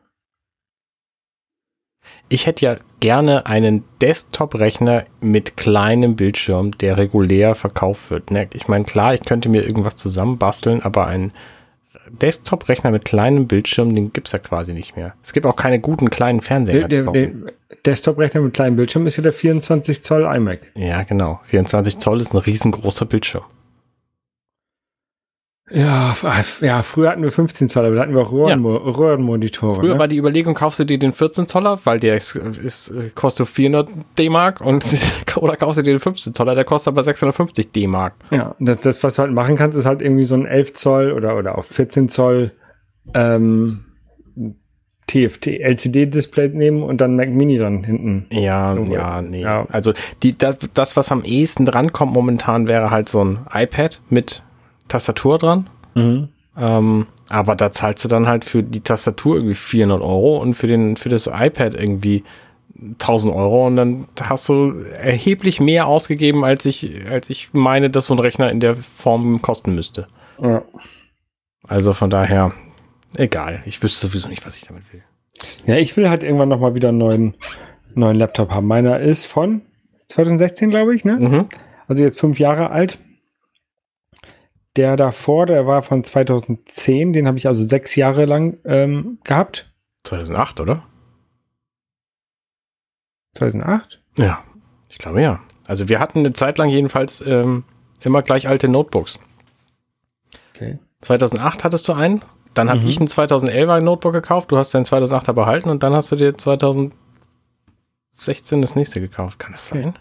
Ich hätte ja gerne einen Desktop-Rechner mit kleinem Bildschirm, der regulär verkauft wird. Ich meine, klar, ich könnte mir irgendwas zusammenbasteln, aber ein Desktop-Rechner mit kleinem Bildschirm, den gibt's ja quasi nicht mehr. Es gibt auch keine guten kleinen Fernseher. Der, der, der Desktop-Rechner mit kleinem Bildschirm ist ja der 24 Zoll iMac. Ja, genau. 24 Zoll ist ein riesengroßer Bildschirm. Ja, ja, früher hatten wir 15 Zoll, aber da hatten wir auch Röhrenmo ja. Röhrenmonitore. Früher ne? war die Überlegung, kaufst du dir den 14 Zoller, weil der ist, ist, kostet 400 D-Mark und *laughs* oder kaufst du dir den 15 Zoller, der kostet aber 650 D-Mark. Ja, das, das, was du halt machen kannst, ist halt irgendwie so ein 11 Zoll oder, oder auch 14 Zoll ähm, TFT LCD-Display nehmen und dann Mac Mini dann hinten. Ja, irgendwo. ja, nee. Ja. Also die, das, das, was am ehesten drankommt momentan, wäre halt so ein iPad mit Tastatur dran. Mhm. Ähm, aber da zahlst du dann halt für die Tastatur irgendwie 400 Euro und für, den, für das iPad irgendwie 1000 Euro und dann hast du erheblich mehr ausgegeben, als ich, als ich meine, dass so ein Rechner in der Form kosten müsste. Ja. Also von daher, egal. Ich wüsste sowieso nicht, was ich damit will. Ja, ich will halt irgendwann nochmal wieder einen neuen, neuen Laptop haben. Meiner ist von 2016, glaube ich, ne? Mhm. Also jetzt fünf Jahre alt. Der davor, der war von 2010, den habe ich also sechs Jahre lang ähm, gehabt. 2008, oder? 2008? Ja, ich glaube ja. Also wir hatten eine Zeit lang jedenfalls ähm, immer gleich alte Notebooks. Okay. 2008 hattest du einen, dann habe mhm. ich einen 2011er Notebook gekauft, du hast deinen 2008er behalten und dann hast du dir 2016 das nächste gekauft. Kann das sein?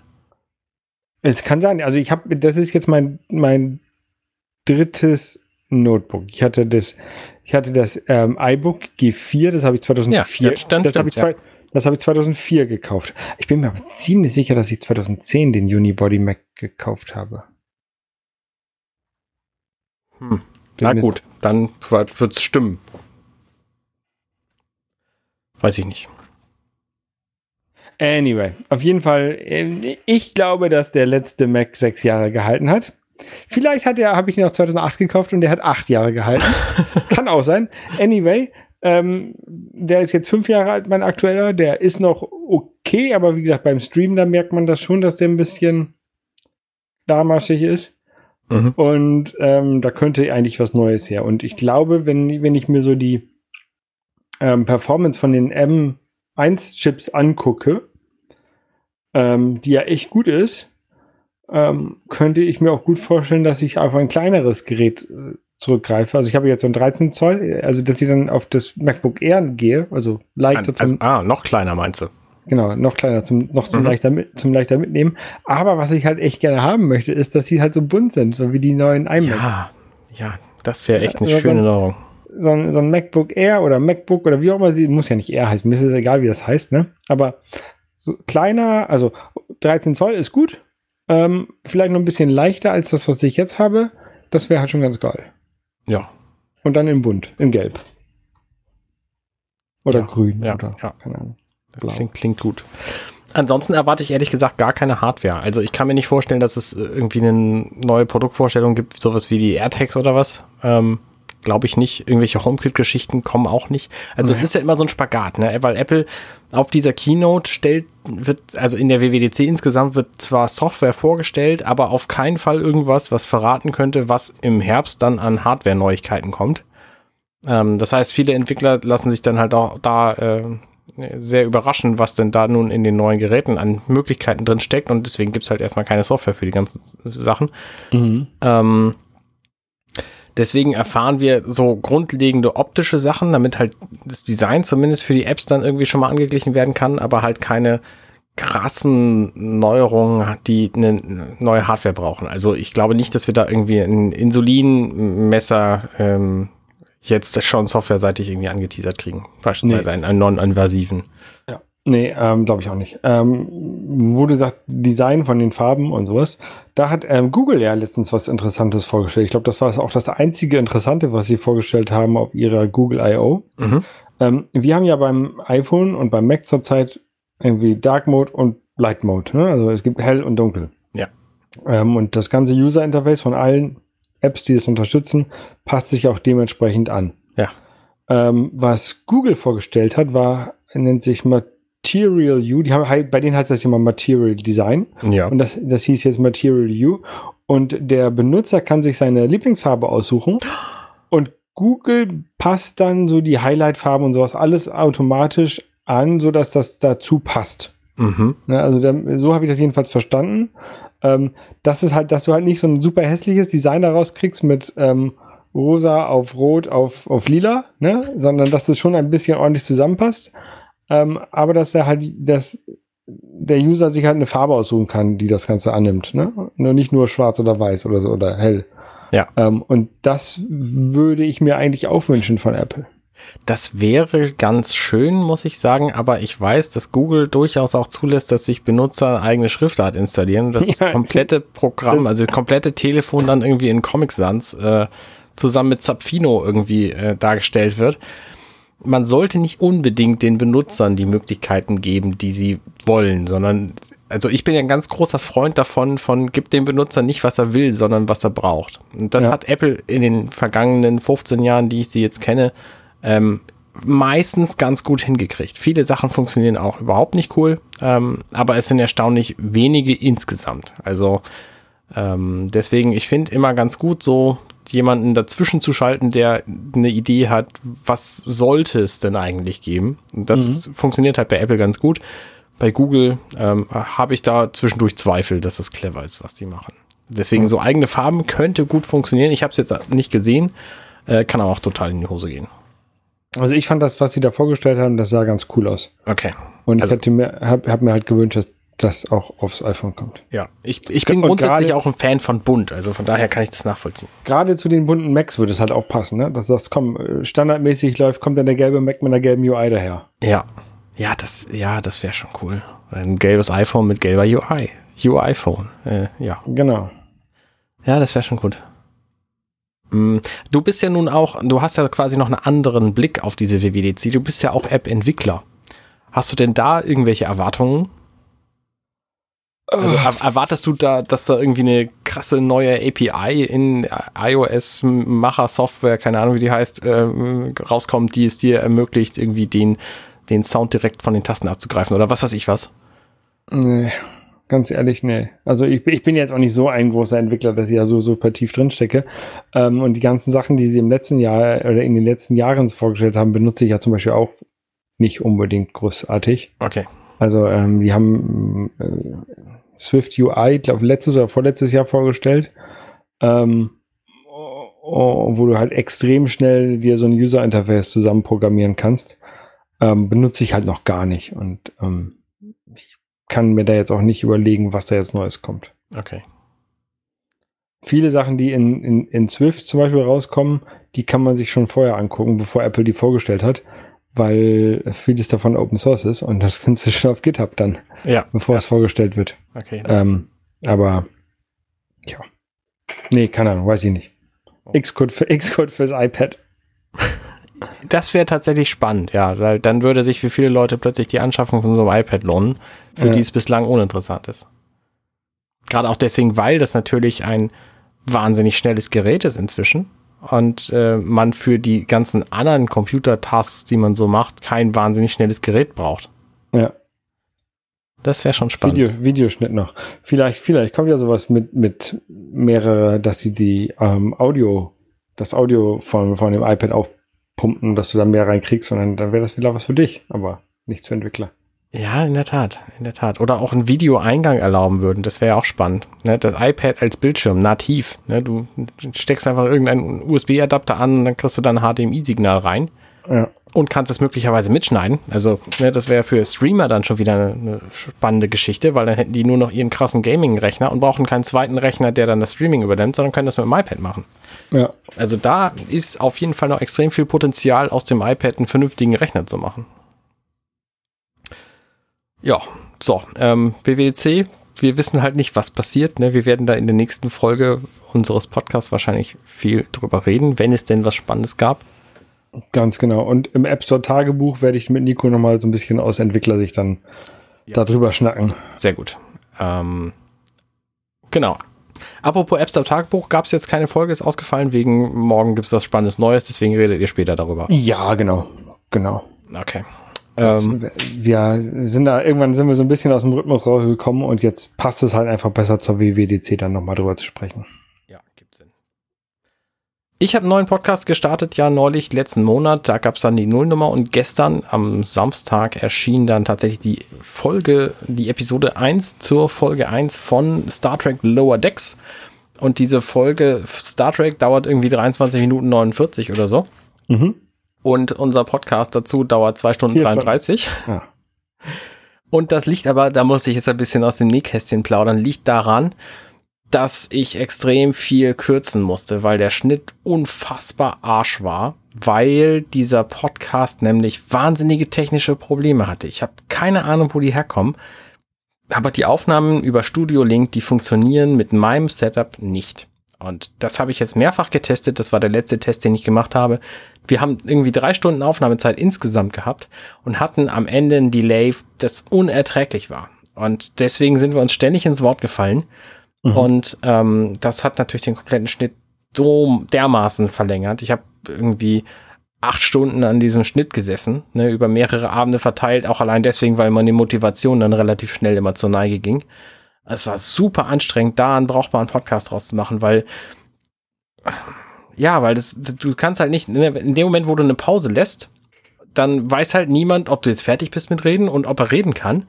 Es kann sein. Also ich habe, das ist jetzt mein, mein drittes Notebook. Ich hatte das, ich hatte das ähm, iBook G4, das habe ich 2004. Ja, das, das habe ich, ja. hab ich 2004 gekauft. Ich bin mir aber ziemlich sicher, dass ich 2010 den Unibody Mac gekauft habe. Hm. Na gut, dann wird es stimmen. Weiß ich nicht. Anyway, auf jeden Fall, äh, ich glaube, dass der letzte Mac sechs Jahre gehalten hat. Vielleicht hat er, habe ich ihn auch 2008 gekauft und der hat acht Jahre gehalten. *laughs* Kann auch sein. Anyway, ähm, der ist jetzt fünf Jahre alt, mein aktueller. Der ist noch okay, aber wie gesagt, beim Stream, da merkt man das schon, dass der ein bisschen damaschig ist. Mhm. Und ähm, da könnte eigentlich was Neues her. Und ich glaube, wenn, wenn ich mir so die ähm, Performance von den M1-Chips angucke, ähm, die ja echt gut ist, ähm, könnte ich mir auch gut vorstellen, dass ich auf ein kleineres Gerät äh, zurückgreife. Also ich habe jetzt so ein 13 Zoll, also dass ich dann auf das MacBook Air gehe, also leichter also, zum. Ah, noch kleiner meinst du? Genau, noch kleiner, zum, noch zum, mhm. leichter, zum leichter mitnehmen. Aber was ich halt echt gerne haben möchte, ist, dass sie halt so bunt sind, so wie die neuen iMacs. Ja, ja, das wäre echt eine schöne Erinnerung. So ein, so ein MacBook Air oder MacBook oder wie auch immer sie, muss ja nicht Air heißen, mir ist es egal, wie das heißt, ne? Aber so kleiner, also 13 Zoll ist gut, ähm, vielleicht noch ein bisschen leichter als das, was ich jetzt habe. Das wäre halt schon ganz geil. Ja. Und dann in bunt, in gelb. Oder ja, grün. Ja, oder, ja. keine Ahnung. Klingt, klingt gut. Ansonsten erwarte ich ehrlich gesagt gar keine Hardware. Also ich kann mir nicht vorstellen, dass es irgendwie eine neue Produktvorstellung gibt, sowas wie die AirTags oder was. Ähm, glaube ich nicht. Irgendwelche HomeKit-Geschichten kommen auch nicht. Also okay. es ist ja immer so ein Spagat, ne? Weil Apple auf dieser Keynote stellt, wird, also in der WWDC insgesamt wird zwar Software vorgestellt, aber auf keinen Fall irgendwas, was verraten könnte, was im Herbst dann an Hardware-Neuigkeiten kommt. Ähm, das heißt, viele Entwickler lassen sich dann halt auch da äh, sehr überraschen, was denn da nun in den neuen Geräten an Möglichkeiten drin steckt und deswegen gibt es halt erstmal keine Software für die ganzen Sachen. Mhm. Ähm, Deswegen erfahren wir so grundlegende optische Sachen, damit halt das Design zumindest für die Apps dann irgendwie schon mal angeglichen werden kann, aber halt keine krassen Neuerungen, die eine neue Hardware brauchen. Also ich glaube nicht, dass wir da irgendwie ein Insulinmesser ähm, jetzt schon softwareseitig irgendwie angeteasert kriegen. Beispielsweise nee. einen, einen non-invasiven. Ja. Nee, ähm, glaube ich auch nicht. Ähm, wo du sagst, Design von den Farben und sowas, da hat ähm, Google ja letztens was Interessantes vorgestellt. Ich glaube, das war auch das einzige Interessante, was sie vorgestellt haben auf ihrer Google I.O. Mhm. Ähm, wir haben ja beim iPhone und beim Mac zurzeit irgendwie Dark Mode und Light Mode. Ne? Also es gibt hell und dunkel. Ja. Ähm, und das ganze User Interface von allen Apps, die es unterstützen, passt sich auch dementsprechend an. Ja. Ähm, was Google vorgestellt hat, war, nennt sich Material Material U, die haben, bei denen heißt das immer Material Design. Ja. Und das, das hieß jetzt Material U. Und der Benutzer kann sich seine Lieblingsfarbe aussuchen. Und Google passt dann so die Highlight-Farben und sowas alles automatisch an, sodass das dazu passt. Mhm. Ne, also da, so habe ich das jedenfalls verstanden. Ähm, das ist halt, dass du halt nicht so ein super hässliches Design daraus kriegst mit ähm, rosa auf rot auf, auf lila, ne? sondern dass das schon ein bisschen ordentlich zusammenpasst. Ähm, aber dass er halt, dass der User sich halt eine Farbe aussuchen kann, die das Ganze annimmt. Ne? Nur nicht nur schwarz oder weiß oder so oder hell. Ja. Ähm, und das würde ich mir eigentlich auch wünschen von Apple. Das wäre ganz schön, muss ich sagen, aber ich weiß, dass Google durchaus auch zulässt, dass sich Benutzer eigene Schriftart installieren, dass *laughs* ja, das komplette Programm, also das komplette Telefon dann irgendwie in Comic Sans äh, zusammen mit Zapfino irgendwie äh, dargestellt wird. Man sollte nicht unbedingt den Benutzern die Möglichkeiten geben, die sie wollen, sondern also ich bin ja ein ganz großer Freund davon, von gibt dem Benutzer nicht, was er will, sondern was er braucht. Und das ja. hat Apple in den vergangenen 15 Jahren, die ich sie jetzt kenne, ähm, meistens ganz gut hingekriegt. Viele Sachen funktionieren auch überhaupt nicht cool, ähm, aber es sind erstaunlich wenige insgesamt. Also ähm, deswegen, ich finde immer ganz gut, so jemanden dazwischen zu schalten, der eine Idee hat, was sollte es denn eigentlich geben. Das mhm. funktioniert halt bei Apple ganz gut. Bei Google ähm, habe ich da zwischendurch Zweifel, dass das clever ist, was die machen. Deswegen mhm. so eigene Farben könnte gut funktionieren. Ich habe es jetzt nicht gesehen, äh, kann aber auch total in die Hose gehen. Also ich fand das, was sie da vorgestellt haben, das sah ganz cool aus. Okay. Und also, ich hätte mir, hab, hab mir halt gewünscht, dass das auch aufs iPhone kommt. Ja, ich, ich bin grundsätzlich auch ein Fan von bunt, also von daher kann ich das nachvollziehen. Gerade zu den bunten Macs würde es halt auch passen, ne? Dass das komm, standardmäßig läuft, kommt dann der gelbe Mac mit einer gelben UI daher. Ja. Ja, das, ja, das wäre schon cool. Ein gelbes iPhone mit gelber UI. UI-Phone. Äh, ja. Genau. Ja, das wäre schon gut. Mm, du bist ja nun auch, du hast ja quasi noch einen anderen Blick auf diese WWDC. Du bist ja auch App-Entwickler. Hast du denn da irgendwelche Erwartungen? Also erwartest du da, dass da irgendwie eine krasse neue API in iOS-Macher-Software, keine Ahnung wie die heißt, äh, rauskommt, die es dir ermöglicht, irgendwie den, den Sound direkt von den Tasten abzugreifen oder was weiß ich was? Nee, ganz ehrlich, nee. Also ich, ich bin jetzt auch nicht so ein großer Entwickler, dass ich ja so super tief drin stecke. Ähm, und die ganzen Sachen, die sie im letzten Jahr oder in den letzten Jahren vorgestellt haben, benutze ich ja zum Beispiel auch nicht unbedingt großartig. Okay. Also ähm, die haben äh, Swift UI, glaube letztes oder vorletztes Jahr vorgestellt, ähm, wo du halt extrem schnell dir so ein User Interface zusammen programmieren kannst. Ähm, benutze ich halt noch gar nicht und ähm, ich kann mir da jetzt auch nicht überlegen, was da jetzt Neues kommt. Okay. Viele Sachen, die in, in, in Swift zum Beispiel rauskommen, die kann man sich schon vorher angucken, bevor Apple die vorgestellt hat weil vieles davon Open Source ist und das findest du schon auf GitHub dann, ja, bevor ja. es vorgestellt wird. Okay. Ähm, aber ja. Nee, keine Ahnung, weiß ich nicht. Oh. Xcode für *laughs* Xcode fürs iPad. Das wäre tatsächlich spannend, ja, weil dann würde sich für viele Leute plötzlich die Anschaffung von so einem iPad lohnen, für ja. die es bislang uninteressant ist. Gerade auch deswegen, weil das natürlich ein wahnsinnig schnelles Gerät ist inzwischen und äh, man für die ganzen anderen Computer-Tasks, die man so macht, kein wahnsinnig schnelles Gerät braucht. Ja. Das wäre schon spannend. Video, Videoschnitt noch. Vielleicht, vielleicht kommt ja sowas mit, mit mehrere, dass sie die ähm, Audio, das Audio von, von dem iPad aufpumpen, dass du da mehr reinkriegst und dann, dann wäre das wieder was für dich, aber nicht für Entwickler. Ja, in der Tat, in der Tat. Oder auch einen Videoeingang erlauben würden, das wäre ja auch spannend. Ne? Das iPad als Bildschirm, nativ. Ne? Du steckst einfach irgendeinen USB-Adapter an und dann kriegst du dann ein HDMI-Signal rein. Ja. Und kannst es möglicherweise mitschneiden. Also, ne, das wäre für Streamer dann schon wieder eine, eine, spannende Geschichte, weil dann hätten die nur noch ihren krassen Gaming-Rechner und brauchen keinen zweiten Rechner, der dann das Streaming übernimmt, sondern können das mit dem iPad machen. Ja. Also da ist auf jeden Fall noch extrem viel Potenzial, aus dem iPad einen vernünftigen Rechner zu machen. Ja, so, ähm, WWDC, wir wissen halt nicht, was passiert. Ne? Wir werden da in der nächsten Folge unseres Podcasts wahrscheinlich viel drüber reden, wenn es denn was Spannendes gab. Ganz genau. Und im App Store Tagebuch werde ich mit Nico nochmal so ein bisschen aus Entwicklersicht dann ja. darüber schnacken. Sehr gut. Ähm, genau. Apropos App Store Tagebuch, gab es jetzt keine Folge, ist ausgefallen, wegen morgen gibt es was Spannendes Neues, deswegen redet ihr später darüber. Ja, genau. Genau. Okay. Ähm, wir sind da, irgendwann sind wir so ein bisschen aus dem Rhythmus rausgekommen und jetzt passt es halt einfach besser zur WWDC dann nochmal drüber zu sprechen. Ja, gibt Sinn. Ich habe einen neuen Podcast gestartet, ja neulich, letzten Monat. Da gab es dann die Nullnummer und gestern am Samstag erschien dann tatsächlich die Folge, die Episode 1 zur Folge 1 von Star Trek Lower Decks. Und diese Folge Star Trek dauert irgendwie 23 Minuten 49 oder so. Mhm. Und unser Podcast dazu dauert 2 Stunden 33. Ja. Und das liegt aber, da muss ich jetzt ein bisschen aus dem Nähkästchen plaudern, liegt daran, dass ich extrem viel kürzen musste, weil der Schnitt unfassbar arsch war, weil dieser Podcast nämlich wahnsinnige technische Probleme hatte. Ich habe keine Ahnung, wo die herkommen, aber die Aufnahmen über Studio Link, die funktionieren mit meinem Setup nicht. Und das habe ich jetzt mehrfach getestet. Das war der letzte Test, den ich gemacht habe. Wir haben irgendwie drei Stunden Aufnahmezeit insgesamt gehabt und hatten am Ende ein Delay, das unerträglich war. Und deswegen sind wir uns ständig ins Wort gefallen. Mhm. Und ähm, das hat natürlich den kompletten Schnitt so dermaßen verlängert. Ich habe irgendwie acht Stunden an diesem Schnitt gesessen, ne, über mehrere Abende verteilt, auch allein deswegen, weil meine Motivation dann relativ schnell immer zur Neige ging. Es war super anstrengend, da einen brauchbaren Podcast rauszumachen, weil ja, weil das, du kannst halt nicht, ne, in dem Moment, wo du eine Pause lässt, dann weiß halt niemand, ob du jetzt fertig bist mit Reden und ob er reden kann.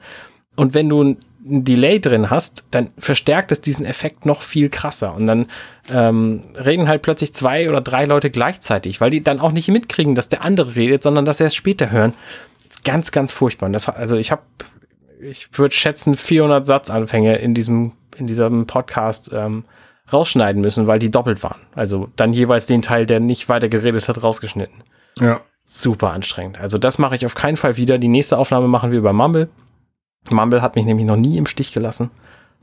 Und wenn du ein Delay drin hast, dann verstärkt es diesen Effekt noch viel krasser. Und dann ähm, reden halt plötzlich zwei oder drei Leute gleichzeitig, weil die dann auch nicht mitkriegen, dass der andere redet, sondern dass sie es später hören. Ganz, ganz furchtbar. Das, also ich habe ich würde schätzen, 400 Satzanfänge in diesem, in diesem Podcast ähm, rausschneiden müssen, weil die doppelt waren. Also dann jeweils den Teil, der nicht weiter geredet hat, rausgeschnitten. Ja. Super anstrengend. Also das mache ich auf keinen Fall wieder. Die nächste Aufnahme machen wir über Mumble. Mumble hat mich nämlich noch nie im Stich gelassen,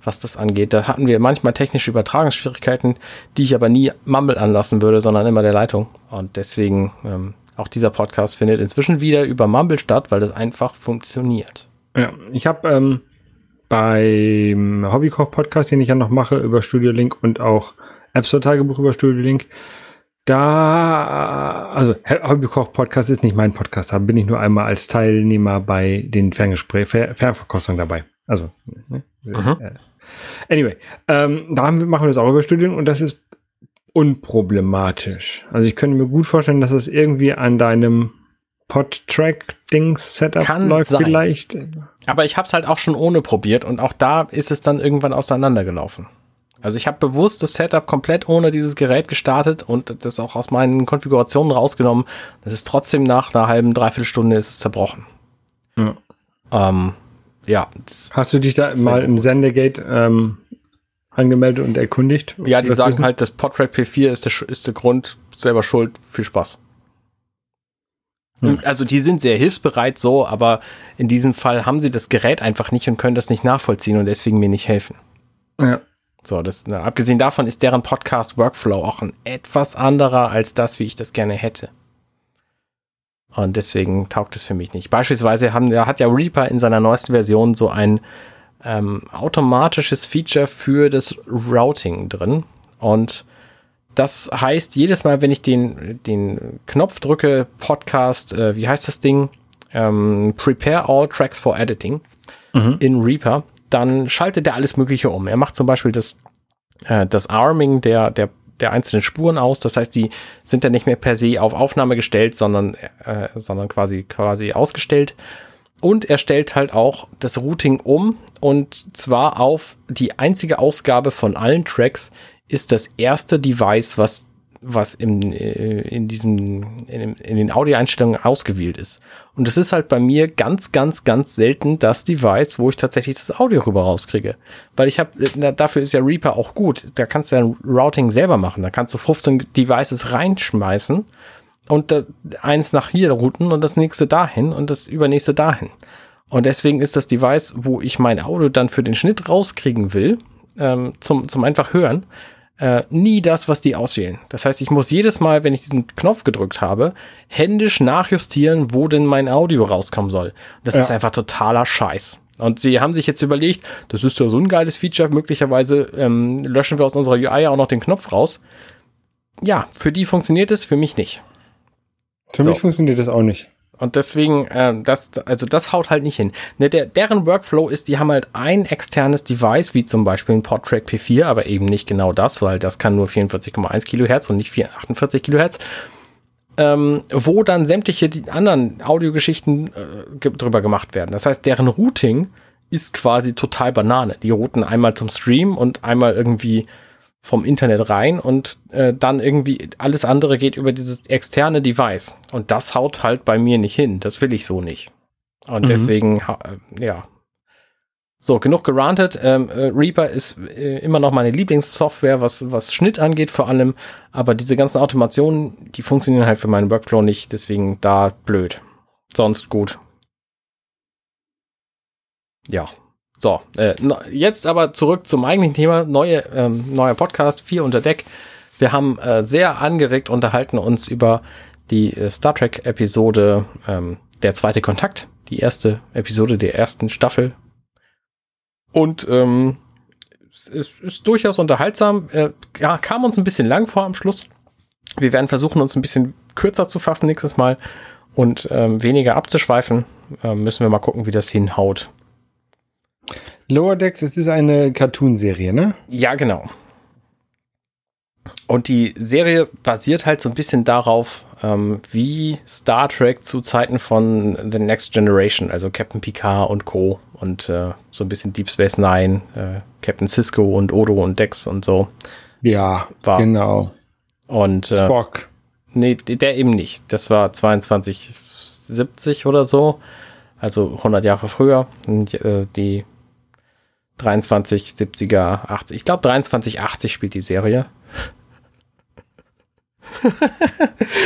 was das angeht. Da hatten wir manchmal technische Übertragungsschwierigkeiten, die ich aber nie Mumble anlassen würde, sondern immer der Leitung. Und deswegen ähm, auch dieser Podcast findet inzwischen wieder über Mumble statt, weil das einfach funktioniert. Ja, ich habe ähm, beim Hobbykoch-Podcast, den ich ja noch mache, über Studio Link und auch App Store Tagebuch über Studio Link, da, also Hobbykoch-Podcast ist nicht mein Podcast, da bin ich nur einmal als Teilnehmer bei den Ferngespräch, Fer Fernverkostungen dabei. Also, ne? Mhm. Anyway, ähm, da haben machen wir das auch über Studien und das ist unproblematisch. Also ich könnte mir gut vorstellen, dass es irgendwie an deinem Podtrack-Dings-Setup Kann läuft sein. vielleicht. Aber ich habe es halt auch schon ohne probiert und auch da ist es dann irgendwann auseinandergelaufen. Also ich habe bewusst das Setup komplett ohne dieses Gerät gestartet und das auch aus meinen Konfigurationen rausgenommen. Das ist trotzdem nach einer halben, dreiviertel Stunde ist es zerbrochen. Ja. Ähm, ja Hast du dich da mal im Sendegate ähm, angemeldet und erkundigt? Ja, die sagen wissen? halt, das Podtrack P4 ist der, ist der Grund, selber schuld, viel Spaß. Hm. Also die sind sehr hilfsbereit so, aber in diesem Fall haben sie das Gerät einfach nicht und können das nicht nachvollziehen und deswegen mir nicht helfen. Ja. So, das, na, abgesehen davon ist deren Podcast-Workflow auch ein etwas anderer als das, wie ich das gerne hätte. Und deswegen taugt es für mich nicht. Beispielsweise haben, hat ja Reaper in seiner neuesten Version so ein ähm, automatisches Feature für das Routing drin. Und das heißt, jedes Mal, wenn ich den, den Knopf drücke, Podcast, äh, wie heißt das Ding? Ähm, Prepare all tracks for editing mhm. in Reaper, dann schaltet er alles Mögliche um. Er macht zum Beispiel das, äh, das Arming der, der, der einzelnen Spuren aus. Das heißt, die sind dann nicht mehr per se auf Aufnahme gestellt, sondern, äh, sondern quasi, quasi ausgestellt. Und er stellt halt auch das Routing um und zwar auf die einzige Ausgabe von allen Tracks, ist das erste Device, was was im, äh, in diesem, in, in den Audioeinstellungen ausgewählt ist. Und es ist halt bei mir ganz, ganz, ganz selten das Device, wo ich tatsächlich das Audio rüber rauskriege. Weil ich habe, dafür ist ja Reaper auch gut. Da kannst du ja ein Routing selber machen. Da kannst du 15 Devices reinschmeißen und das, eins nach hier routen und das nächste dahin und das übernächste dahin. Und deswegen ist das Device, wo ich mein Audio dann für den Schnitt rauskriegen will, ähm, zum, zum einfach hören, äh, nie das, was die auswählen. Das heißt, ich muss jedes Mal, wenn ich diesen Knopf gedrückt habe, händisch nachjustieren, wo denn mein Audio rauskommen soll. Das ja. ist einfach totaler Scheiß. Und sie haben sich jetzt überlegt, das ist ja so ein geiles Feature, möglicherweise ähm, löschen wir aus unserer UI auch noch den Knopf raus. Ja, für die funktioniert es, für mich nicht. Für so. mich funktioniert das auch nicht. Und deswegen, äh, das, also das haut halt nicht hin. Ne, der, deren Workflow ist, die haben halt ein externes Device, wie zum Beispiel ein PodTrack P4, aber eben nicht genau das, weil das kann nur 44,1 Kilohertz und nicht 48 Kilohertz. Ähm, wo dann sämtliche anderen Audiogeschichten äh, drüber gemacht werden. Das heißt, deren Routing ist quasi total Banane. Die routen einmal zum Stream und einmal irgendwie vom Internet rein und äh, dann irgendwie alles andere geht über dieses externe Device. Und das haut halt bei mir nicht hin. Das will ich so nicht. Und mhm. deswegen, äh, ja. So, genug gerantet. Ähm, äh, Reaper ist äh, immer noch meine Lieblingssoftware, was, was Schnitt angeht vor allem. Aber diese ganzen Automationen, die funktionieren halt für meinen Workflow nicht. Deswegen da blöd. Sonst gut. Ja. So, äh, jetzt aber zurück zum eigentlichen Thema. Neue, ähm, neuer Podcast, vier unter Deck. Wir haben äh, sehr angeregt unterhalten uns über die äh, Star Trek Episode ähm, Der zweite Kontakt, die erste Episode der ersten Staffel. Und ähm, es ist, durchaus unterhaltsam. Äh, ja, kam uns ein bisschen lang vor am Schluss. Wir werden versuchen, uns ein bisschen kürzer zu fassen nächstes Mal und ähm, weniger abzuschweifen. Ähm, müssen wir mal gucken, wie das hinhaut. Lower Decks, es ist eine Cartoon-Serie, ne? Ja, genau. Und die Serie basiert halt so ein bisschen darauf, ähm, wie Star Trek zu Zeiten von The Next Generation, also Captain Picard und Co. und äh, so ein bisschen Deep Space Nine, äh, Captain Cisco und Odo und Dex und so. Ja, war. genau. Und äh, Spock. Nee, der eben nicht. Das war 2270 oder so, also 100 Jahre früher. Und, äh, die 23, 70er, 80. Ich glaube 23, 80 spielt die Serie. *laughs*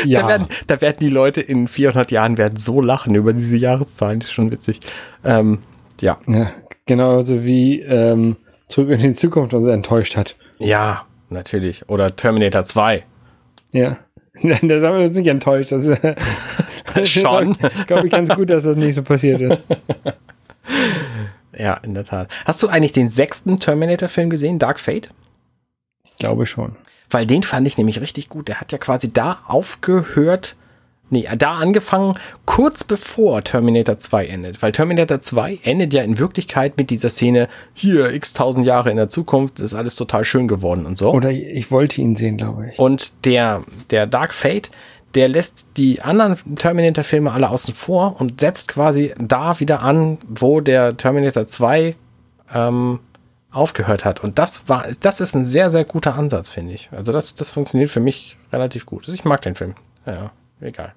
ja. Da werden, da werden, die Leute in 400 Jahren werden so lachen über diese Jahreszahlen. Das ist schon witzig. Ähm, ja. ja. Genauso wie ähm, Zurück in die Zukunft uns enttäuscht hat. Ja, natürlich. Oder Terminator 2. Ja. *laughs* Das haben wir uns nicht enttäuscht. Das, das *laughs* schon. glaube ich ganz gut, dass das nicht so passiert ist. Ja, in der Tat. Hast du eigentlich den sechsten Terminator-Film gesehen, Dark Fate? Ich glaube schon. Weil den fand ich nämlich richtig gut. Der hat ja quasi da aufgehört, nee, da angefangen, kurz bevor Terminator 2 endet. Weil Terminator 2 endet ja in Wirklichkeit mit dieser Szene, hier x tausend Jahre in der Zukunft, ist alles total schön geworden und so. Oder ich wollte ihn sehen, glaube ich. Und der, der Dark Fate, der lässt die anderen Terminator-Filme alle außen vor und setzt quasi da wieder an, wo der Terminator 2 ähm, aufgehört hat. Und das war, das ist ein sehr, sehr guter Ansatz, finde ich. Also das, das funktioniert für mich relativ gut. Also ich mag den Film. Ja, egal.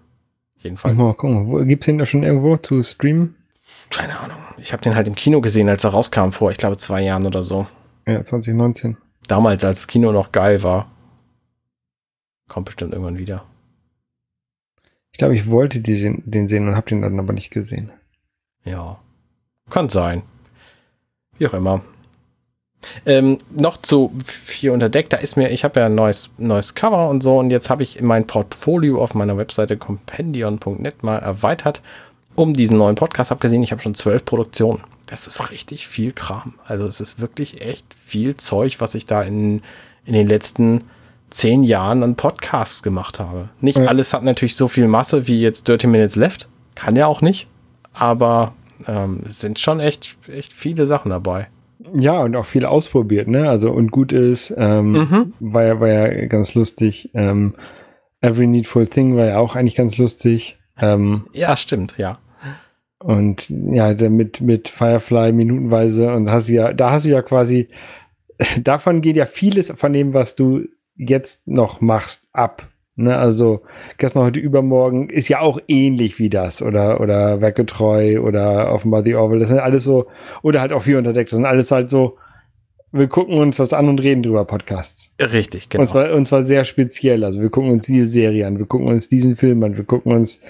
Jedenfalls. Mal gucken, gibt es den da schon irgendwo zu streamen? Keine Ahnung. Ich habe den halt im Kino gesehen, als er rauskam vor, ich glaube, zwei Jahren oder so. Ja, 2019. Damals, als das Kino noch geil war. Kommt bestimmt irgendwann wieder. Ich glaube, ich wollte die, den sehen und habe den dann aber nicht gesehen. Ja, kann sein. Wie auch immer. Ähm, noch zu vier unter Deck, da ist mir, ich habe ja ein neues, neues Cover und so und jetzt habe ich mein Portfolio auf meiner Webseite compendion.net mal erweitert um diesen neuen Podcast. Habe gesehen, ich habe schon zwölf Produktionen. Das ist richtig viel Kram. Also es ist wirklich echt viel Zeug, was ich da in, in den letzten zehn Jahren an Podcasts gemacht habe. Nicht ja. alles hat natürlich so viel Masse wie jetzt Dirty Minutes Left. Kann ja auch nicht. Aber ähm, es sind schon echt, echt viele Sachen dabei. Ja, und auch viel ausprobiert, ne? Also, und gut ist, ähm, mhm. war, ja, war ja ganz lustig. Ähm, Every Needful Thing war ja auch eigentlich ganz lustig. Ähm, ja, stimmt, ja. Und ja, mit, mit Firefly minutenweise und hast ja, da hast du ja quasi, *laughs* davon geht ja vieles von dem, was du jetzt noch machst, ab. Ne, also gestern, heute, übermorgen ist ja auch ähnlich wie das oder oder Werketreu oder offenbar The Orwell. Das sind alles so oder halt auch vier unterdeckt. Das sind alles halt so. Wir gucken uns was an und reden drüber Podcasts. Richtig, genau. Und zwar, und zwar sehr speziell. Also wir gucken uns diese Serie an, wir gucken uns diesen Film an, wir gucken uns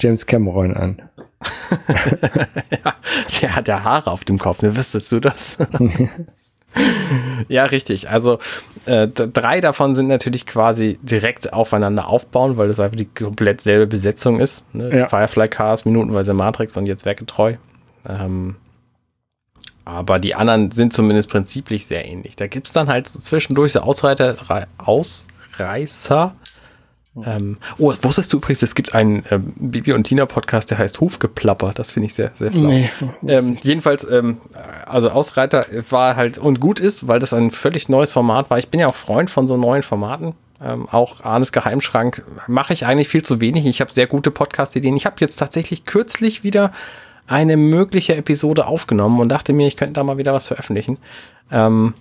James Cameron an. *laughs* ja, der hat ja Haare auf dem Kopf, ne? Wüsstest du das? *laughs* *laughs* ja, richtig. Also äh, drei davon sind natürlich quasi direkt aufeinander aufbauen, weil das einfach die komplett selbe Besetzung ist. Ne? Ja. Firefly Cars, minutenweise Matrix und jetzt werketreu. Ähm, aber die anderen sind zumindest prinziplich sehr ähnlich. Da gibt es dann halt zwischendurch so Ausreiter, Ausreißer, Ähm, oh, wusstest du übrigens, es gibt einen ähm, Bibi und Tina Podcast, der heißt Hufgeplapper. Das finde ich sehr, sehr schlau. Nee, ähm, jedenfalls, ähm, also Ausreiter war halt und gut ist, weil das ein völlig neues Format war. Ich bin ja auch Freund von so neuen Formaten. Ähm, auch Arnes Geheimschrank mache ich eigentlich viel zu wenig. Ich habe sehr gute Podcast-Ideen. Ich habe jetzt tatsächlich kürzlich wieder eine mögliche Episode aufgenommen und dachte mir, ich könnte da mal wieder was veröffentlichen. Ähm,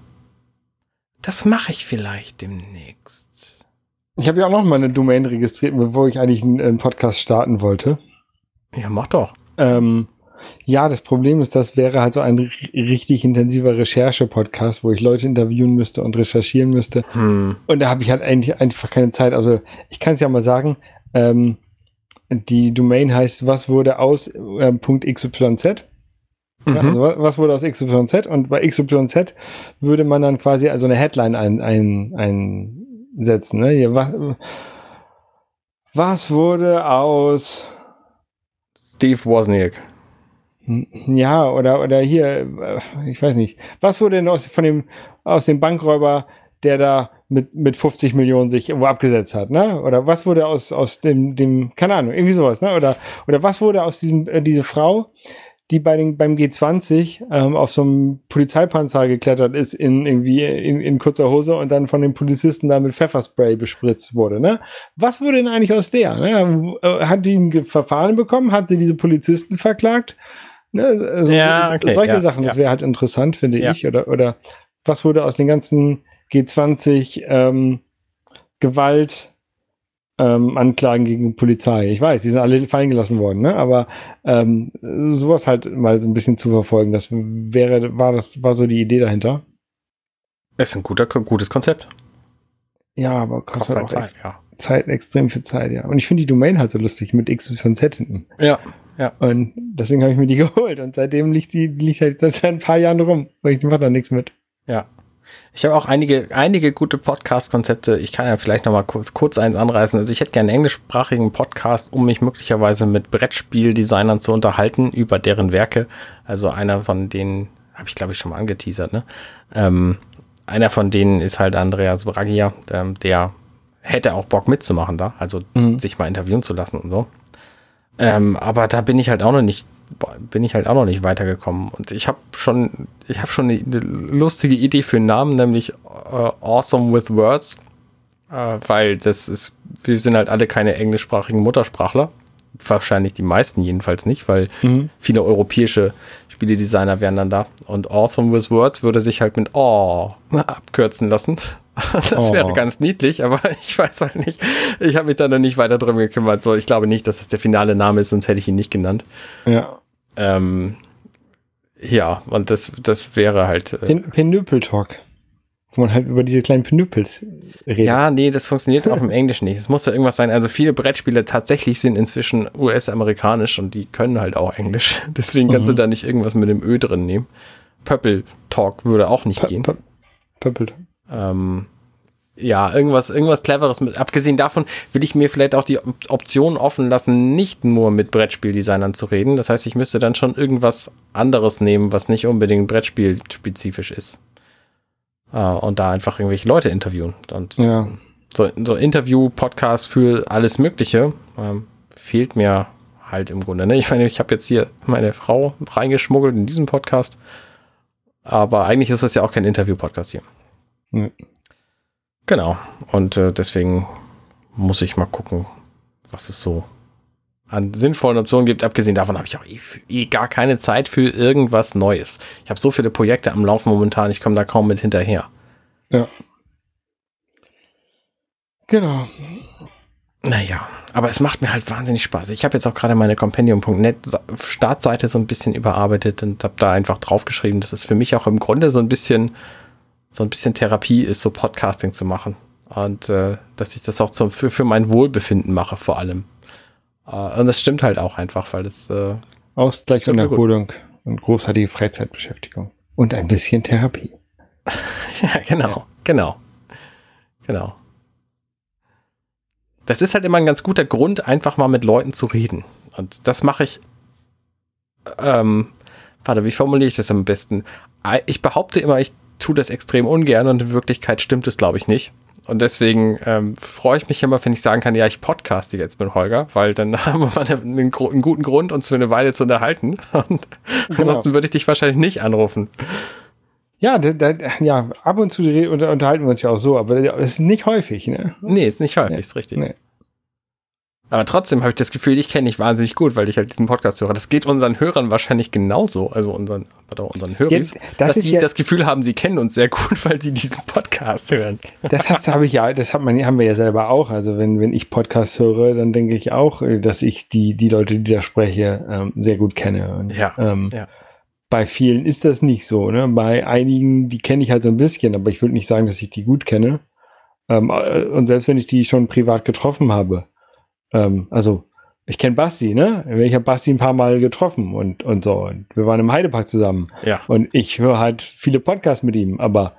das mache ich vielleicht demnächst. Ich habe ja auch noch mal eine Domain registriert, bevor ich eigentlich einen, einen Podcast starten wollte. Ja, mach doch. Ähm, ja, das Problem ist, das wäre halt so ein richtig intensiver Recherche-Podcast, wo ich Leute interviewen müsste und recherchieren müsste. Hm. Und da habe ich halt eigentlich einfach keine Zeit. Also ich kann es ja mal sagen, ähm, die Domain heißt, was wurde aus äh, .xyz. Mhm. Ja, also was wurde aus XYZ und bei XYZ würde man dann quasi also eine Headline ein, ein, einsetzen. Ne? Hier, was, was wurde aus Steve Wozniak? Ja, oder, oder hier, äh, ich weiß nicht. Was wurde denn aus, von dem, aus dem Bankräuber, der da mit, mit 50 Millionen sich irgendwo abgesetzt hat, ne? Oder was wurde aus, aus dem, dem, keine Ahnung, irgendwie sowas, ne? Oder, oder was wurde aus diesem, äh, diese Frau, die bei den, beim G20 ähm, auf so einem Polizeipanzer geklettert ist in irgendwie in, in kurzer Hose und dann von den Polizisten da mit Pfefferspray bespritzt wurde. Ne? Was wurde denn eigentlich aus der? Ne? Äh, hat die ein Verfahren bekommen? Hat sie diese Polizisten verklagt? Ne? Also, ja, okay, solche ja, Sachen, das wäre halt interessant, finde ja. ich. Oder, oder was wurde aus den ganzen G20 ähm, Gewalt ähm, Anklagen gegen Polizei. Ich weiß, die sind alle fallen gelassen worden, ne? aber ähm, sowas halt mal so ein bisschen zu verfolgen, das wäre, war das, war so die Idee dahinter. Das ist ein guter, gutes Konzept. Ja, aber kostet, kostet halt Zeit, ex ja. Zeit, extrem viel Zeit, ja. Und ich finde die Domain halt so lustig mit X von Z hinten. Ja, ja. Und deswegen habe ich mir die *laughs* geholt und seitdem liegt die, die liegt halt seit ein paar Jahren rum, weil ich mache da nichts mit. Ja. Ich habe auch einige, einige gute Podcast-Konzepte. Ich kann ja vielleicht noch mal kurz, kurz eins anreißen. Also ich hätte gerne einen englischsprachigen Podcast, um mich möglicherweise mit Brettspieldesignern zu unterhalten über deren Werke. Also einer von denen, habe ich glaube ich schon mal angeteasert, ne? Ähm, einer von denen ist halt Andreas Bragia, ähm, der hätte auch Bock mitzumachen da, also mhm. sich mal interviewen zu lassen und so. Ähm, aber da bin ich halt auch noch nicht bin ich halt auch noch nicht weitergekommen. Und ich habe schon, ich habe schon eine, lustige Idee für einen Namen, nämlich uh, Awesome with Words, uh, weil das ist, wir sind halt alle keine englischsprachigen Muttersprachler. Wahrscheinlich die meisten jedenfalls nicht, weil mhm. viele europäische Spieledesigner wären dann da. Und Awesome with Words würde sich halt mit Oh abkürzen lassen. *laughs* Das oh. wäre ganz niedlich, aber *laughs* ich weiß halt nicht. Ich habe mich da noch nicht weiter drum gekümmert. So, ich glaube nicht, dass das der finale Name ist, sonst hätte ich ihn nicht genannt. Ja. Ähm, ja, und das, das wäre halt. Äh, Penüpel-Talk. Wo man halt über diese kleinen Penüpels redet. Ja, nee, das funktioniert auch im Englischen nicht. Es muss ja irgendwas sein. Also viele Brettspiele tatsächlich sind inzwischen US-amerikanisch und die können halt auch Englisch. *laughs* Deswegen kannst mhm. du da nicht irgendwas mit dem Ö drin nehmen. Purple Talk würde auch nicht P gehen. Purple Talk. Ähm, ja, irgendwas, irgendwas Cleveres mit. Abgesehen davon will ich mir vielleicht auch die Option offen lassen, nicht nur mit Brettspieldesignern zu reden. Das heißt, ich müsste dann schon irgendwas anderes nehmen, was nicht unbedingt Brettspielspezifisch ist. Äh, und da einfach irgendwelche Leute interviewen. Und ja. so, so Interview-Podcast für alles Mögliche ähm, fehlt mir halt im Grunde. Ne? Ich meine, ich habe jetzt hier meine Frau reingeschmuggelt in diesem Podcast. Aber eigentlich ist das ja auch kein Interview-Podcast hier. Mhm. Genau. Und äh, deswegen muss ich mal gucken, was es so an sinnvollen Optionen gibt. Abgesehen davon habe ich auch eh, eh, gar keine Zeit für irgendwas Neues. Ich habe so viele Projekte am Laufen momentan, ich komme da kaum mit hinterher. Ja. Genau. Naja, aber es macht mir halt wahnsinnig Spaß. Ich habe jetzt auch gerade meine Compendium.net Startseite so ein bisschen überarbeitet und habe da einfach draufgeschrieben, dass es für mich auch im Grunde so ein bisschen so ein bisschen Therapie ist, so Podcasting zu machen. Und äh, dass ich das auch zum, für, für mein Wohlbefinden mache, vor allem. Äh, und das stimmt halt auch einfach, weil das äh, Ausgleich und Erholung und großartige Freizeitbeschäftigung. Und ein bisschen Therapie. *laughs* ja, genau, genau. Genau. Das ist halt immer ein ganz guter Grund, einfach mal mit Leuten zu reden. Und das mache ich. Ähm, warte, wie formuliere ich das am besten? Ich behaupte immer, ich tue das extrem ungern und in Wirklichkeit stimmt es, glaube ich, nicht. und deswegen ähm, freue ich mich immer, wenn ich sagen kann, ja, ich podcaste jetzt mit Holger, weil dann *laughs* haben wir einen, einen, einen guten Grund, uns für eine Weile zu unterhalten. *laughs* Und genau. ansonsten würde ich dich wahrscheinlich nicht anrufen. Ja, da, da, ja, ab und zu unterhalten wir uns ja auch so, aber es ist nicht häufig, ne? Nee, ist nicht häufig, nee. ist richtig. Nee. Aber trotzdem habe ich das Gefühl, ich kenne dich wahnsinnig gut, weil ich halt diesen Podcast höre. Das geht unseren Hörern wahrscheinlich genauso, also unseren, oder unseren Hörern, das dass die ja das Gefühl haben, sie kennen uns sehr gut, *laughs* weil sie diesen Podcast hören. Das habe ich ja, das hat man, haben wir ja selber auch. Also wenn, wenn ich Podcast höre, dann denke ich auch, dass ich die, die Leute, die da spreche, ähm, sehr gut kenne. Und, ja, ähm, ja. Bei vielen ist das nicht so. Ne? Bei einigen, die kenne ich halt so ein bisschen, aber ich würde nicht sagen, dass ich die gut kenne. Ähm, äh, und selbst wenn ich die schon privat getroffen habe, ähm, also ich kenne Basti, ne? Ich habe Basti ein paar Mal getroffen und, und so. Und wir waren im Heidepark zusammen. Ja. Und ich höre halt viele Podcasts mit ihm, aber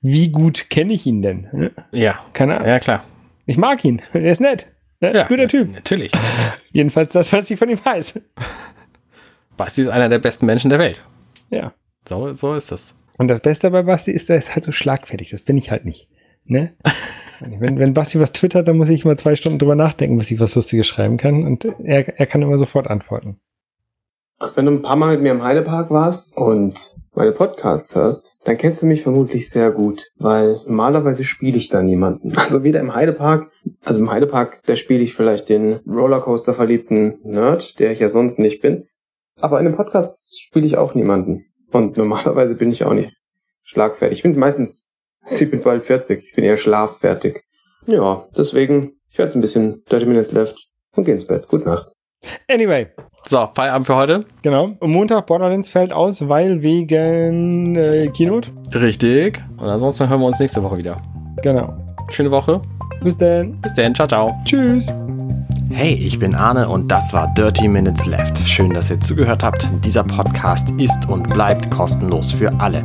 wie gut kenne ich ihn denn? Ne? Ja. Keine Ahnung. Ja, klar. Ich mag ihn. Er ist nett. Ne? Ja, Guter Typ. Natürlich. *laughs* Jedenfalls das, was ich von ihm weiß. *laughs* Basti ist einer der besten Menschen der Welt. Ja. So, so ist das. Und das Beste bei Basti ist, er ist halt so schlagfertig. Das bin ich halt nicht. Ne? wenn, wenn Basti was twittert, dann muss ich immer zwei Stunden drüber nachdenken, bis ich was Lustiges schreiben kann. Und er, er kann immer sofort antworten. Also wenn du ein paar Mal mit mir im Heidepark warst und meine Podcasts hörst, dann kennst du mich vermutlich sehr gut, weil normalerweise spiele ich da niemanden. *laughs* Also weder im Heidepark, also im Heidepark, da spiele ich vielleicht den Rollercoaster verliebten Nerd, der ich ja sonst nicht bin. Aber in dem Podcast spiele ich auch niemanden. Und normalerweise bin ich auch nicht schlagfertig. Ich bin meistens ich bin bald 40, ich bin eher schlaffertig. Ja, deswegen, ich werde jetzt ein bisschen 30 Minutes left und geh ins Bett. Gute Nacht. Anyway. So, Feierabend für heute. Genau. Am Montag Borderlands fällt aus, weil wegen äh, Keynote. Richtig. Und ansonsten hören wir uns nächste Woche wieder. Genau. Schöne Woche. Bis dann. Bis dann. Ciao, ciao. Tschüss. Hey, ich bin Arne und das war Dirty Minutes Left. Schön, dass ihr zugehört habt. Dieser Podcast ist und bleibt kostenlos für alle.